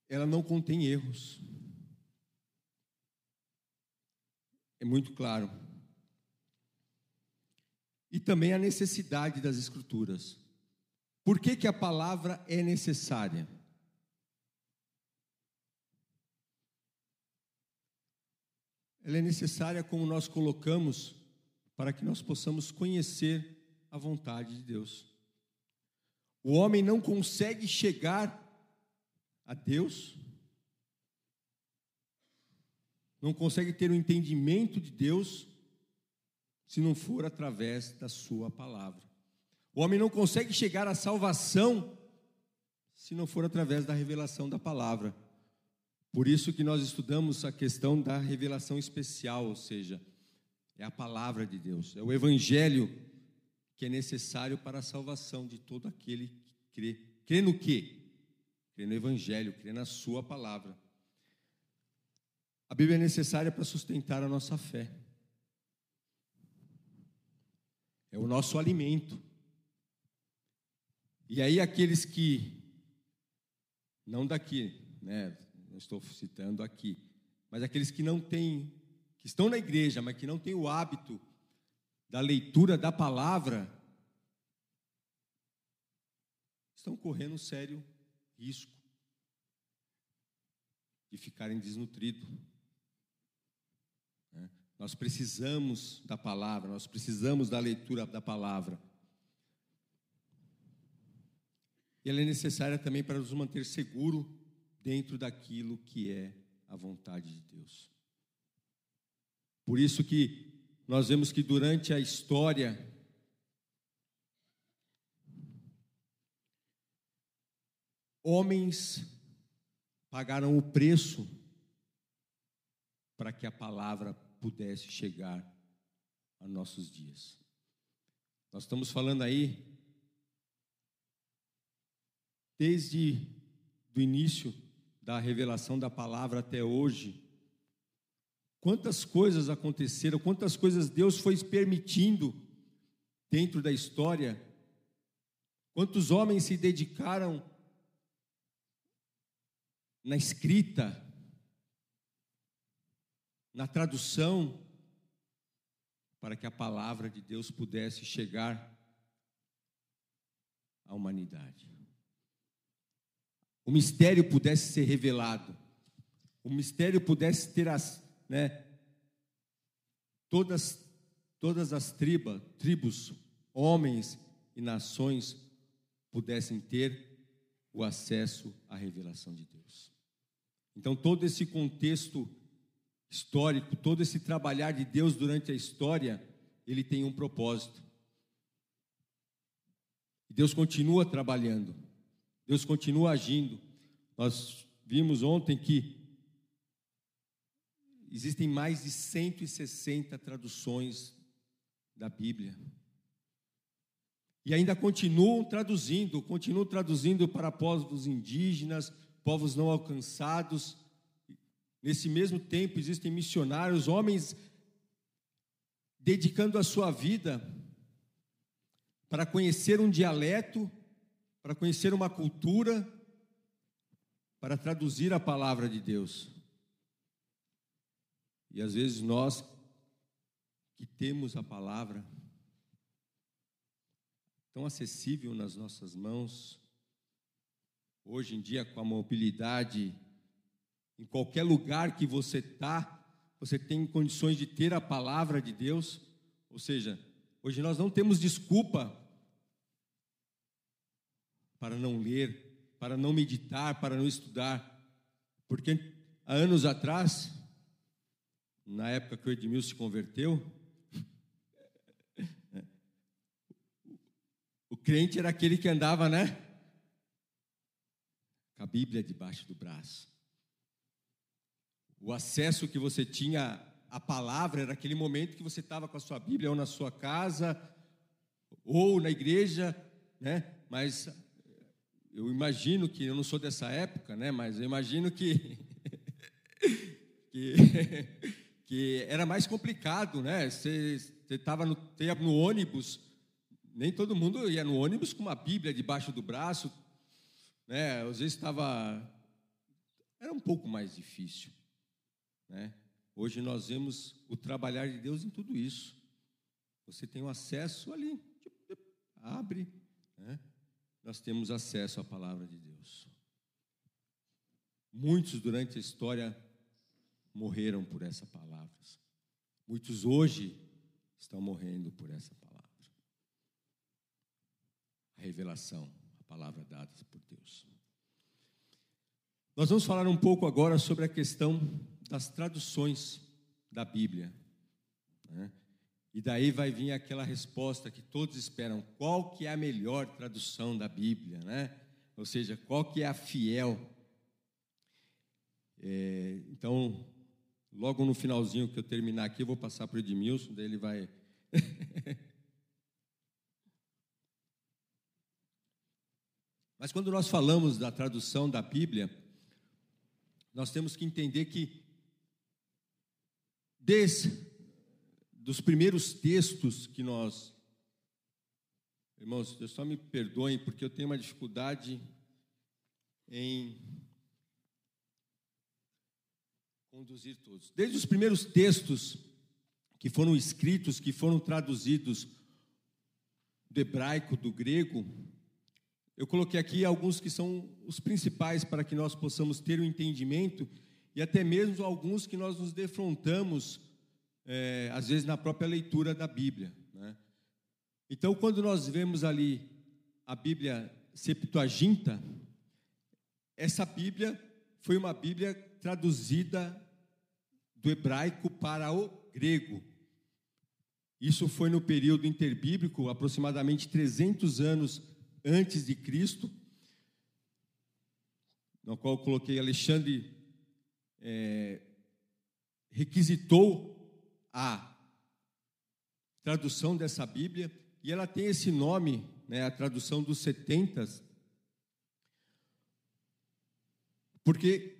ela não contém erros. É muito claro. E também a necessidade das Escrituras. Por que, que a palavra é necessária? ela é necessária como nós colocamos para que nós possamos conhecer a vontade de Deus. O homem não consegue chegar a Deus, não consegue ter o um entendimento de Deus se não for através da sua palavra. O homem não consegue chegar à salvação se não for através da revelação da palavra. Por isso que nós estudamos a questão da revelação especial, ou seja, é a palavra de Deus, é o evangelho que é necessário para a salvação de todo aquele que crê. Crê no quê? Crê no evangelho, crê na sua palavra. A Bíblia é necessária para sustentar a nossa fé. É o nosso alimento. E aí aqueles que não daqui, né, não estou citando aqui, mas aqueles que não têm, que estão na igreja, mas que não têm o hábito da leitura da palavra, estão correndo um sério risco de ficarem desnutridos. Né? Nós precisamos da palavra, nós precisamos da leitura da palavra. E ela é necessária também para nos manter seguros dentro daquilo que é a vontade de Deus. Por isso que nós vemos que durante a história homens pagaram o preço para que a palavra pudesse chegar a nossos dias. Nós estamos falando aí desde do início da revelação da palavra até hoje, quantas coisas aconteceram, quantas coisas Deus foi permitindo dentro da história, quantos homens se dedicaram na escrita, na tradução, para que a palavra de Deus pudesse chegar à humanidade. O mistério pudesse ser revelado, o mistério pudesse ter as, né, todas, todas as tribos, tribos, homens e nações pudessem ter o acesso à revelação de Deus. Então, todo esse contexto histórico, todo esse trabalhar de Deus durante a história, ele tem um propósito. Deus continua trabalhando. Deus continua agindo. Nós vimos ontem que existem mais de 160 traduções da Bíblia. E ainda continuam traduzindo, continuam traduzindo para povos indígenas, povos não alcançados. Nesse mesmo tempo existem missionários, homens dedicando a sua vida para conhecer um dialeto, para conhecer uma cultura, para traduzir a palavra de Deus. E às vezes nós que temos a palavra tão acessível nas nossas mãos, hoje em dia com a mobilidade, em qualquer lugar que você está, você tem condições de ter a palavra de Deus, ou seja, hoje nós não temos desculpa para não ler, para não meditar, para não estudar, porque há anos atrás, na época que o Edmilson se converteu, o crente era aquele que andava, né? Com a Bíblia debaixo do braço. O acesso que você tinha à palavra era aquele momento que você estava com a sua Bíblia ou na sua casa ou na igreja, né? Mas eu imagino que eu não sou dessa época, né? Mas eu imagino que que, que era mais complicado, né? Você estava no, no ônibus, nem todo mundo ia no ônibus com uma Bíblia debaixo do braço, né? Às vezes estava era um pouco mais difícil. Né? Hoje nós vemos o trabalhar de Deus em tudo isso. Você tem o um acesso ali, abre, né? nós temos acesso à palavra de Deus. Muitos durante a história morreram por essa palavra. Muitos hoje estão morrendo por essa palavra. A revelação, a palavra dada por Deus. Nós vamos falar um pouco agora sobre a questão das traduções da Bíblia. Né? E daí vai vir aquela resposta que todos esperam: qual que é a melhor tradução da Bíblia, né? Ou seja, qual que é a fiel? É, então, logo no finalzinho que eu terminar aqui, eu vou passar para o Edmilson, daí ele vai. Mas quando nós falamos da tradução da Bíblia, nós temos que entender que, desde dos primeiros textos que nós. Irmãos, Deus só me perdoem, porque eu tenho uma dificuldade em conduzir todos. Desde os primeiros textos que foram escritos, que foram traduzidos do hebraico, do grego, eu coloquei aqui alguns que são os principais para que nós possamos ter o um entendimento e até mesmo alguns que nós nos defrontamos, é, às vezes, na própria leitura da Bíblia. Né? Então, quando nós vemos ali a Bíblia Septuaginta, essa Bíblia foi uma Bíblia traduzida do hebraico para o grego. Isso foi no período interbíblico, aproximadamente 300 anos antes de Cristo, no qual eu coloquei Alexandre é, requisitou a tradução dessa Bíblia, e ela tem esse nome, né, a tradução dos setentas, porque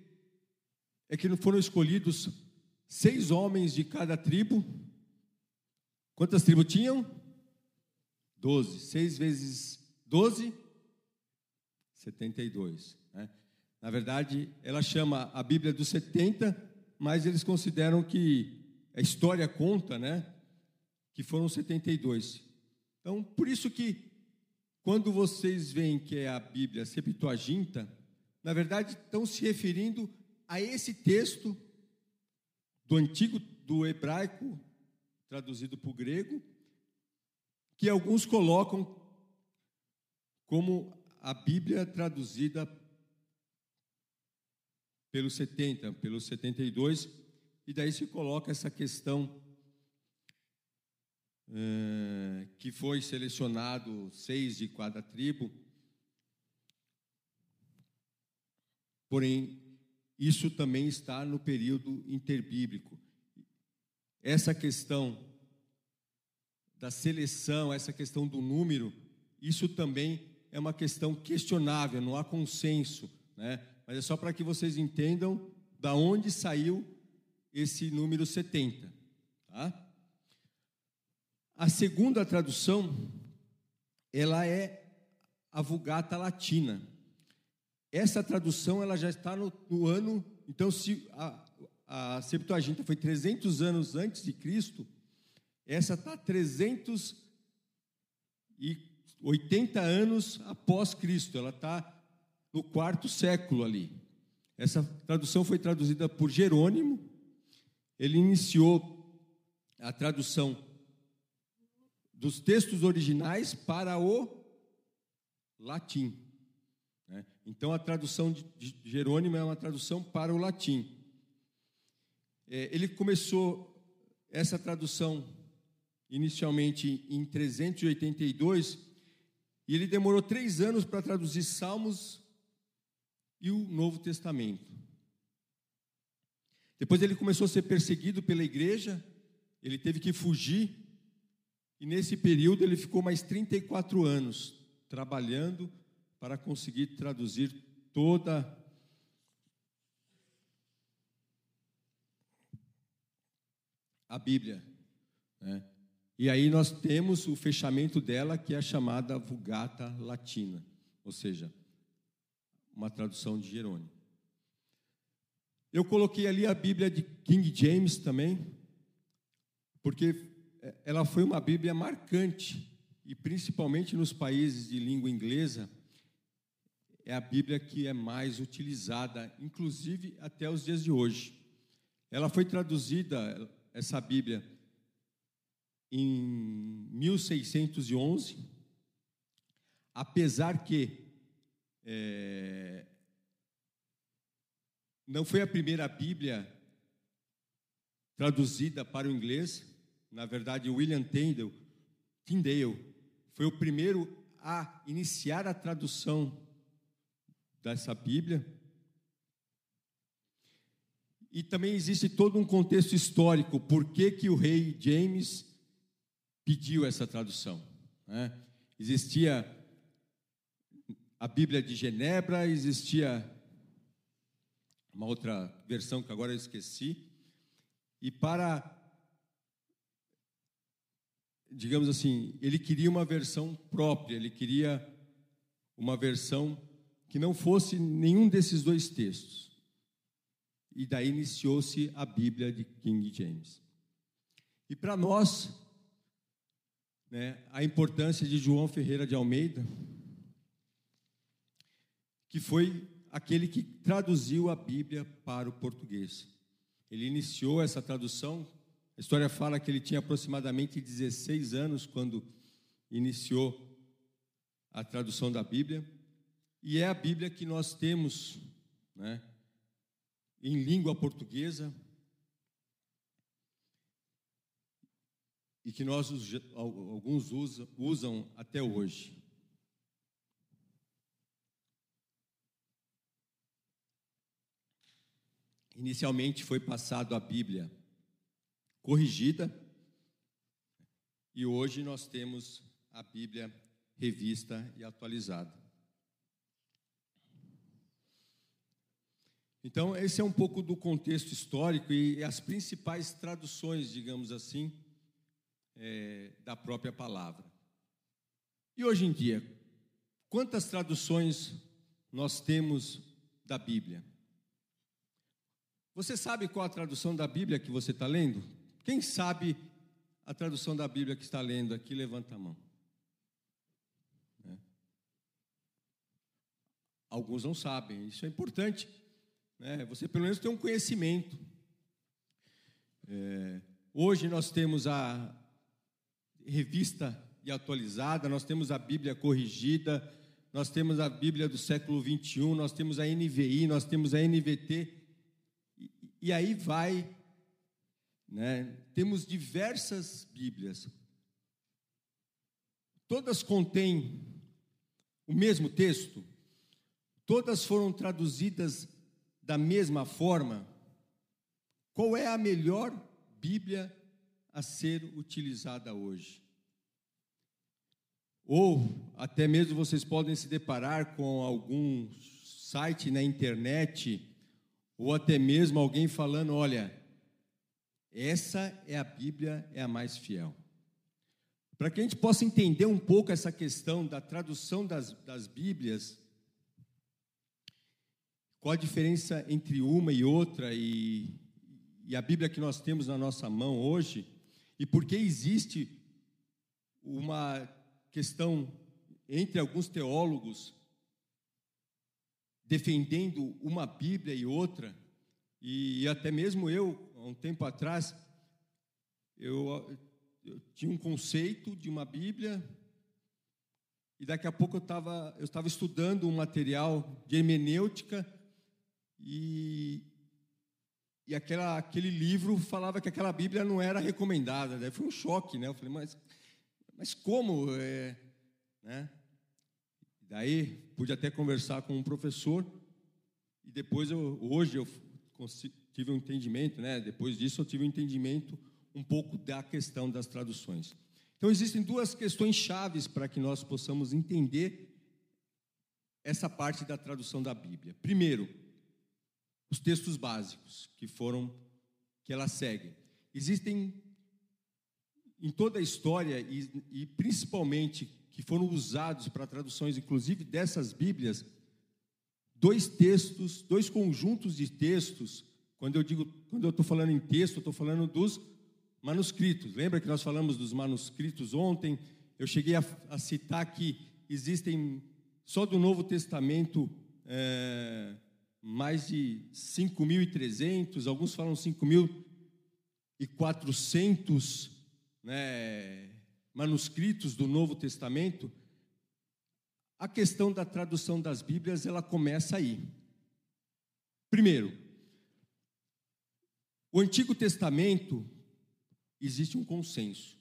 é que não foram escolhidos seis homens de cada tribo. Quantas tribos tinham? Doze. Seis vezes 12, 72. Né? Na verdade, ela chama a Bíblia dos 70, mas eles consideram que a história conta, né? Que foram 72. Então, por isso que quando vocês veem que é a Bíblia Septuaginta, na verdade estão se referindo a esse texto do antigo, do hebraico, traduzido para o grego, que alguns colocam como a Bíblia traduzida pelo 70, pelo 72, e daí se coloca essa questão é, que foi selecionado seis de cada tribo, porém, isso também está no período interbíblico. Essa questão da seleção, essa questão do número, isso também é uma questão questionável, não há consenso, né? Mas é só para que vocês entendam da onde saiu esse número 70, tá? A segunda tradução, ela é a Vulgata Latina. Essa tradução ela já está no, no ano, então se a, a Septuaginta foi 300 anos antes de Cristo, essa está 380 anos após Cristo, ela está no quarto século ali. Essa tradução foi traduzida por Jerônimo, ele iniciou a tradução dos textos originais para o latim. Então, a tradução de Jerônimo é uma tradução para o latim. É, ele começou essa tradução inicialmente em 382 e ele demorou três anos para traduzir Salmos e o Novo Testamento. Depois ele começou a ser perseguido pela igreja, ele teve que fugir, e nesse período ele ficou mais 34 anos trabalhando para conseguir traduzir toda a Bíblia. Né? E aí nós temos o fechamento dela, que é a chamada Vulgata Latina, ou seja, uma tradução de Jerônimo. Eu coloquei ali a Bíblia de King James também, porque ela foi uma Bíblia marcante, e principalmente nos países de língua inglesa, é a Bíblia que é mais utilizada, inclusive até os dias de hoje. Ela foi traduzida, essa Bíblia, em 1611, apesar que é, não foi a primeira Bíblia traduzida para o inglês. Na verdade, William Tyndale, Tyndale foi o primeiro a iniciar a tradução dessa Bíblia. E também existe todo um contexto histórico, por que, que o rei James pediu essa tradução. Né? Existia a Bíblia de Genebra, existia uma outra versão que agora eu esqueci, e para, digamos assim, ele queria uma versão própria, ele queria uma versão que não fosse nenhum desses dois textos. E daí iniciou-se a Bíblia de King James. E para nós, né, a importância de João Ferreira de Almeida, que foi aquele que traduziu a Bíblia para o português. Ele iniciou essa tradução. A história fala que ele tinha aproximadamente 16 anos quando iniciou a tradução da Bíblia. E é a Bíblia que nós temos né, em língua portuguesa e que nós alguns usam, até hoje. Inicialmente foi passado a Bíblia corrigida e hoje nós temos a Bíblia revista e atualizada. Então, esse é um pouco do contexto histórico e as principais traduções, digamos assim, é, da própria palavra. E hoje em dia, quantas traduções nós temos da Bíblia? Você sabe qual a tradução da Bíblia que você está lendo? Quem sabe a tradução da Bíblia que está lendo aqui, levanta a mão. É. Alguns não sabem, isso é importante. Né? Você pelo menos tem um conhecimento. É, hoje nós temos a revista e atualizada, nós temos a Bíblia corrigida, nós temos a Bíblia do século 21, nós temos a NVI, nós temos a NVT. E aí vai, né? Temos diversas Bíblias. Todas contêm o mesmo texto, todas foram traduzidas da mesma forma, qual é a melhor Bíblia a ser utilizada hoje? Ou até mesmo vocês podem se deparar com algum site na internet, ou até mesmo alguém falando: olha, essa é a Bíblia, é a mais fiel. Para que a gente possa entender um pouco essa questão da tradução das, das Bíblias, qual a diferença entre uma e outra e, e a Bíblia que nós temos na nossa mão hoje, e por que existe uma questão entre alguns teólogos defendendo uma Bíblia e outra, e até mesmo eu, há um tempo atrás, eu eu tinha um conceito de uma Bíblia e daqui a pouco eu estava eu estava estudando um material de hermenêutica e e aquela, aquele livro falava que aquela Bíblia não era recomendada. Daí foi um choque, né? Eu falei, mas, mas como? É, né? Daí pude até conversar com um professor e depois eu, hoje eu tive um entendimento, né? Depois disso eu tive um entendimento um pouco da questão das traduções. Então, existem duas questões chaves para que nós possamos entender essa parte da tradução da Bíblia. Primeiro, os textos básicos que foram que ela segue. Existem em toda a história e, e principalmente que foram usados para traduções, inclusive dessas Bíblias, dois textos, dois conjuntos de textos. Quando eu digo, quando eu estou falando em texto, estou falando dos manuscritos. Lembra que nós falamos dos manuscritos ontem? Eu cheguei a, a citar que existem, só do Novo Testamento, é, mais de 5.300, alguns falam 5.400 né, manuscritos do Novo Testamento. A questão da tradução das Bíblias, ela começa aí. Primeiro, o Antigo Testamento existe um consenso.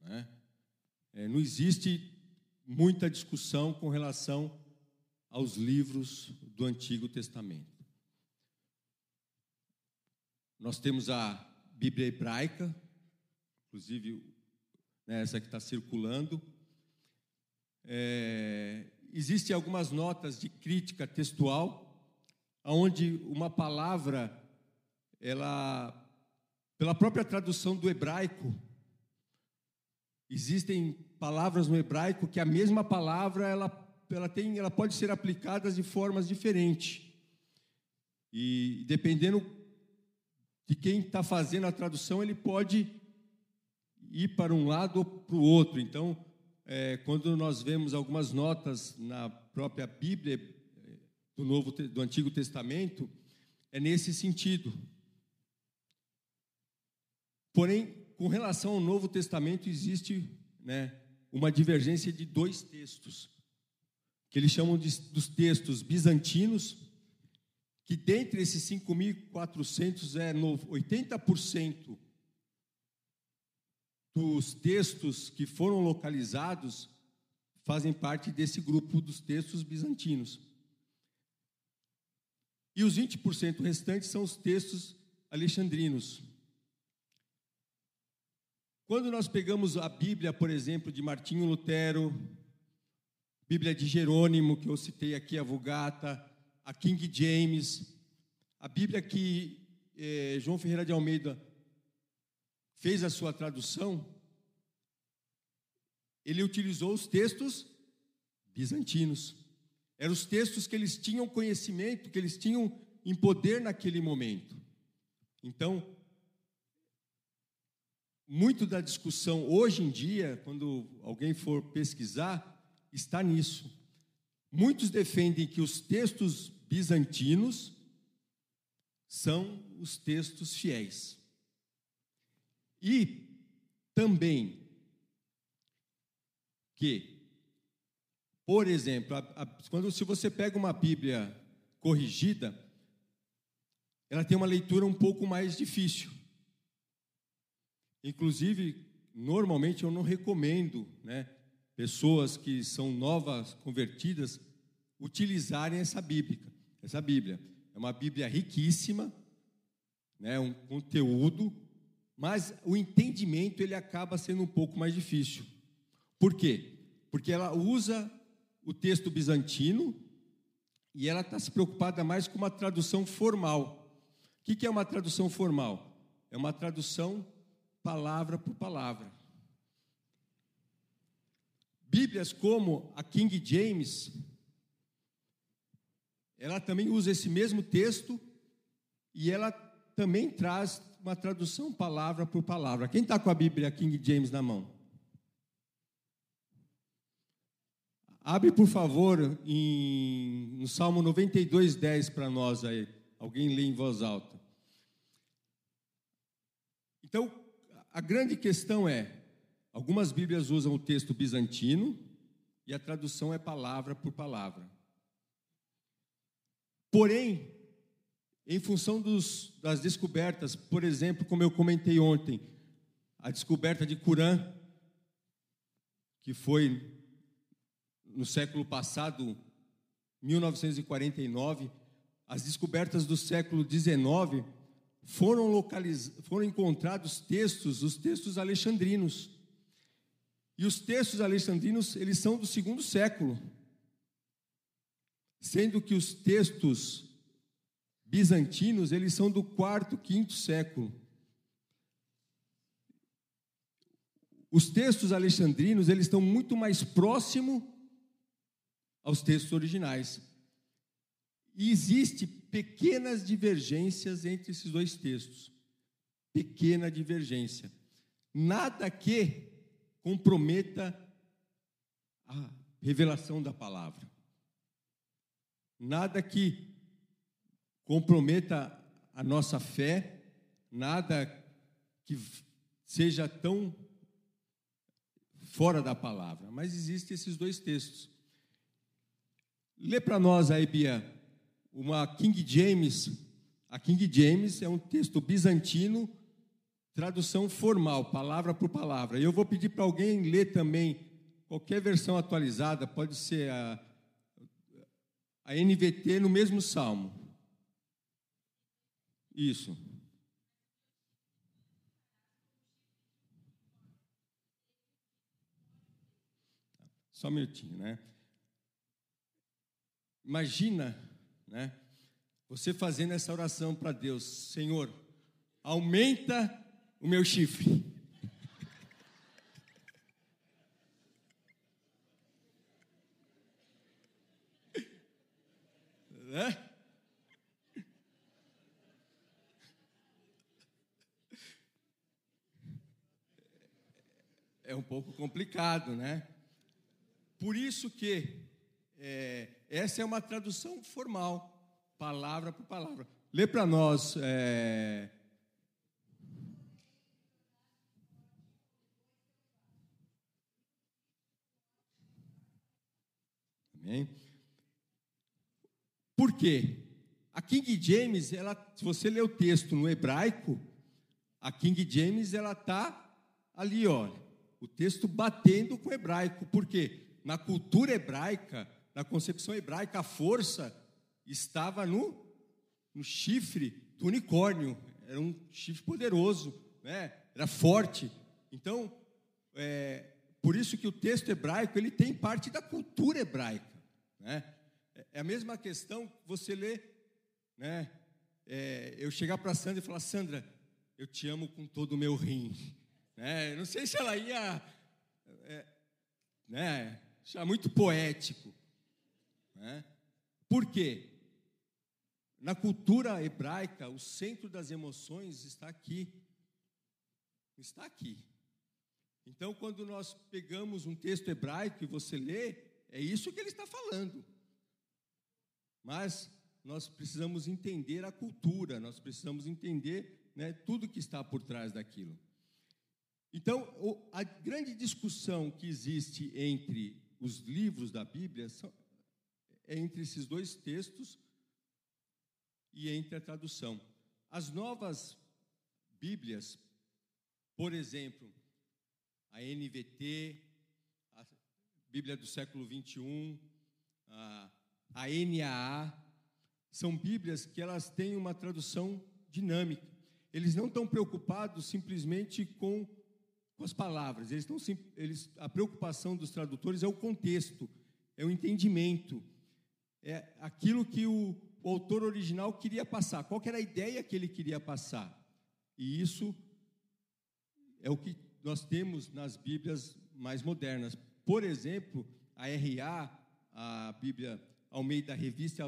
Né? É, não existe muita discussão com relação aos livros do Antigo Testamento. Nós temos a Bíblia hebraica, inclusive né, essa que está circulando. É, Existem algumas notas de crítica textual, onde uma palavra ela pela própria tradução do hebraico, existem palavras no hebraico que a mesma palavra ela, ela, tem, ela pode ser aplicada de formas diferentes. E dependendo de quem está fazendo a tradução, ele pode ir para um lado ou para o outro. Então, é, quando nós vemos algumas notas na própria Bíblia é, do Novo do Antigo Testamento, é nesse sentido. Porém, com relação ao Novo Testamento, existe né, uma divergência de dois textos, que eles chamam de, dos textos bizantinos, que dentre esses 5.400 é 80% dos textos que foram localizados fazem parte desse grupo dos textos bizantinos. E os 20% restantes são os textos alexandrinos. Quando nós pegamos a Bíblia, por exemplo, de Martinho Lutero, Bíblia de Jerônimo, que eu citei aqui, a Vulgata, a King James, a Bíblia que eh, João Ferreira de Almeida fez a sua tradução, ele utilizou os textos bizantinos. Eram os textos que eles tinham conhecimento, que eles tinham em poder naquele momento. Então, muito da discussão hoje em dia, quando alguém for pesquisar, está nisso. Muitos defendem que os textos bizantinos são os textos fiéis. E também que, por exemplo, a, a, quando se você pega uma Bíblia corrigida, ela tem uma leitura um pouco mais difícil. Inclusive, normalmente eu não recomendo, né, pessoas que são novas convertidas utilizarem essa bíblia, essa Bíblia, é uma Bíblia riquíssima, né, um conteúdo, mas o entendimento ele acaba sendo um pouco mais difícil. Por quê? Porque ela usa o texto bizantino e ela está se preocupada mais com uma tradução formal. O que é uma tradução formal? É uma tradução palavra por palavra. Bíblias como a King James, ela também usa esse mesmo texto e ela também traz uma tradução palavra por palavra. Quem está com a Bíblia King James na mão? Abre, por favor, em, no Salmo 92, 10 para nós aí. Alguém lê em voz alta. Então, a grande questão é: algumas Bíblias usam o texto bizantino e a tradução é palavra por palavra. Porém, em função dos, das descobertas, por exemplo, como eu comentei ontem, a descoberta de Curã, que foi no século passado, 1949, as descobertas do século 19 foram foram encontrados textos, os textos alexandrinos. E os textos alexandrinos, eles são do segundo século. Sendo que os textos bizantinos, eles são do quarto, quinto século. Os textos alexandrinos, eles estão muito mais próximos aos textos originais. E existe pequenas divergências entre esses dois textos. Pequena divergência. Nada que comprometa a revelação da palavra. Nada que comprometa a nossa fé, nada que seja tão fora da palavra. Mas existem esses dois textos. Lê para nós aí, Bia, uma King James. A King James é um texto bizantino, tradução formal, palavra por palavra. E eu vou pedir para alguém ler também qualquer versão atualizada, pode ser a, a NVT no mesmo salmo. Isso. Só um minutinho, né? Imagina, né? Você fazendo essa oração para Deus, Senhor, aumenta o meu chifre. né? É um pouco complicado, né? Por isso que é, essa é uma tradução formal, palavra por palavra. Lê para nós. É... Amém? Por quê? A King James, ela, se você ler o texto no hebraico, a King James ela está ali, olha, o texto batendo com o hebraico. Por quê? Na cultura hebraica, na concepção hebraica, a força estava no, no chifre do unicórnio. Era um chifre poderoso, né? era forte. Então, é, por isso que o texto hebraico ele tem parte da cultura hebraica. Né? É a mesma questão que você lê, né? É, eu chegar para Sandra e falar, Sandra, eu te amo com todo o meu rim. Né? Não sei se ela ia, é, né? Achar muito poético. Né? Por quê? Na cultura hebraica, o centro das emoções está aqui. Está aqui. Então, quando nós pegamos um texto hebraico e você lê, é isso que ele está falando. Mas nós precisamos entender a cultura, nós precisamos entender né, tudo que está por trás daquilo. Então, a grande discussão que existe entre os livros da Bíblia são, é entre esses dois textos e entre a tradução. As novas Bíblias, por exemplo, a NVT, Bíblia do século 21, a, NAA, são Bíblias que elas têm uma tradução dinâmica. Eles não estão preocupados simplesmente com, com as palavras. Eles estão, eles, a preocupação dos tradutores é o contexto, é o entendimento, é aquilo que o, o autor original queria passar. Qual era a ideia que ele queria passar? E isso é o que nós temos nas Bíblias mais modernas. Por exemplo, a RA, a Bíblia Almeida Revista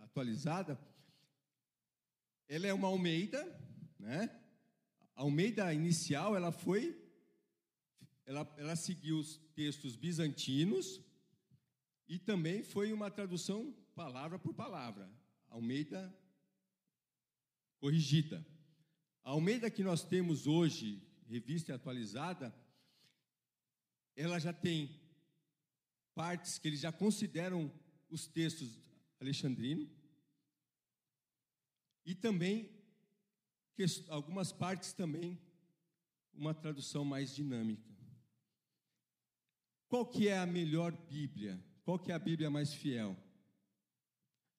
Atualizada, ela é uma Almeida, né? A Almeida inicial, ela foi, ela, ela seguiu os textos bizantinos e também foi uma tradução palavra por palavra. Almeida corrigida. A Almeida que nós temos hoje, revista atualizada, ela já tem partes que eles já consideram os textos alexandrino e também algumas partes também uma tradução mais dinâmica. Qual que é a melhor Bíblia? Qual que é a Bíblia mais fiel?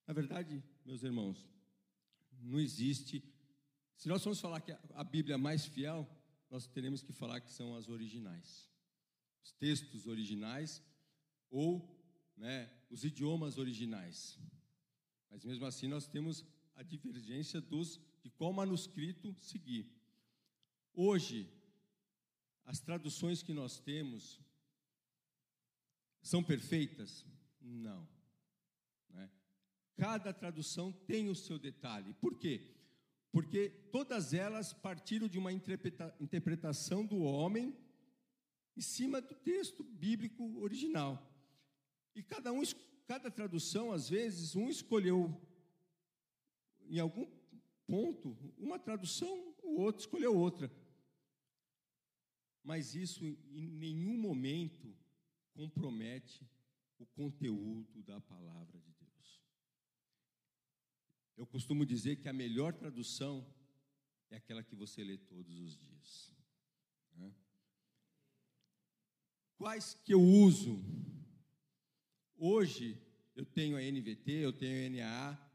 Na verdade, meus irmãos, não existe. Se nós formos falar que a Bíblia mais fiel, nós teremos que falar que são as originais. Os textos originais ou né, os idiomas originais. Mas mesmo assim nós temos a divergência dos de qual manuscrito seguir. Hoje, as traduções que nós temos são perfeitas? Não. Né? Cada tradução tem o seu detalhe. Por quê? Porque todas elas partiram de uma interpretação do homem em cima do texto bíblico original. E cada um, cada tradução, às vezes, um escolheu em algum ponto uma tradução, o outro escolheu outra. Mas isso em nenhum momento compromete o conteúdo da palavra de Deus. Eu costumo dizer que a melhor tradução é aquela que você lê todos os dias. Né? Quais que eu uso Hoje eu tenho a NVT, eu tenho a NAA.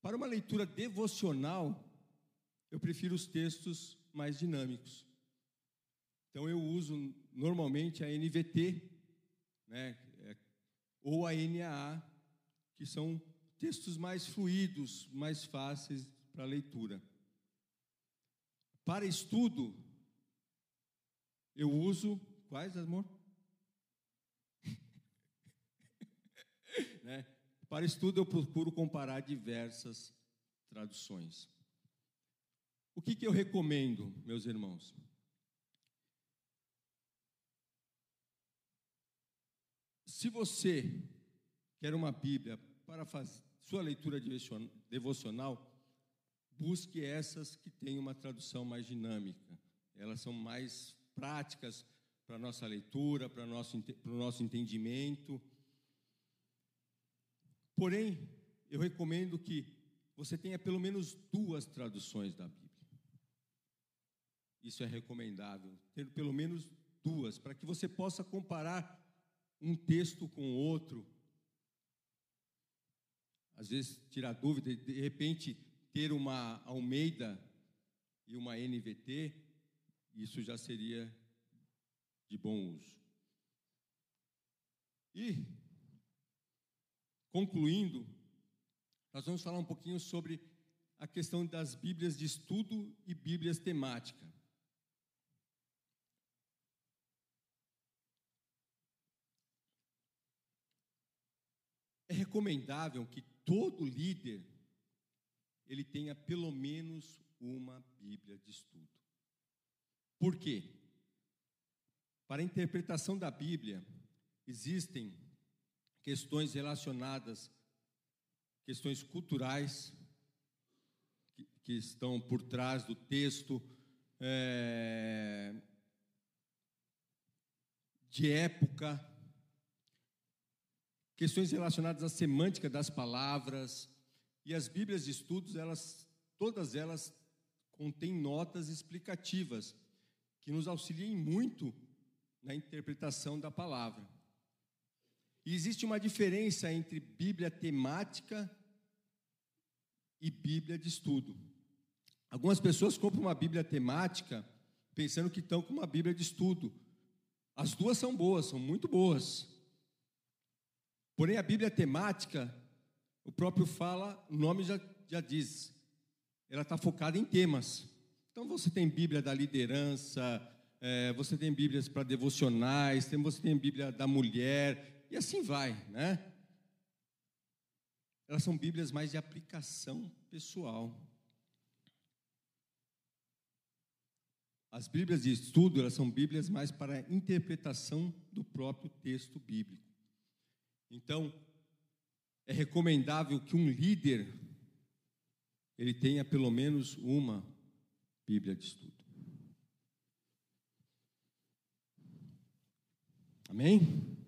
Para uma leitura devocional, eu prefiro os textos mais dinâmicos. Então eu uso normalmente a NVT, né, é, ou a NAA, que são textos mais fluidos, mais fáceis para leitura. Para estudo, eu uso quais, amor? Né? Para estudo, eu procuro comparar diversas traduções. O que, que eu recomendo, meus irmãos? Se você quer uma Bíblia para fazer sua leitura devocional, busque essas que têm uma tradução mais dinâmica. Elas são mais práticas para a nossa leitura, para o nosso, para o nosso entendimento Porém, eu recomendo que você tenha pelo menos duas traduções da Bíblia. Isso é recomendável, ter pelo menos duas, para que você possa comparar um texto com outro. Às vezes tirar dúvida, de repente ter uma Almeida e uma NVT, isso já seria de bom uso. E Concluindo, nós vamos falar um pouquinho sobre a questão das Bíblias de estudo e Bíblias temática. É recomendável que todo líder ele tenha pelo menos uma Bíblia de estudo. Por quê? Para a interpretação da Bíblia, existem questões relacionadas, questões culturais que, que estão por trás do texto, é, de época, questões relacionadas à semântica das palavras, e as Bíblias de estudos, elas, todas elas contêm notas explicativas que nos auxiliem muito na interpretação da palavra. E existe uma diferença entre Bíblia temática e Bíblia de estudo. Algumas pessoas compram uma Bíblia temática pensando que estão com uma Bíblia de estudo. As duas são boas, são muito boas. Porém, a Bíblia temática, o próprio fala, o nome já, já diz, ela está focada em temas. Então, você tem Bíblia da liderança, é, você tem Bíblias para devocionais, tem, você tem Bíblia da mulher, e assim vai, né? Elas são Bíblias mais de aplicação pessoal. As Bíblias de estudo, elas são Bíblias mais para interpretação do próprio texto bíblico. Então, é recomendável que um líder ele tenha pelo menos uma Bíblia de estudo. Amém?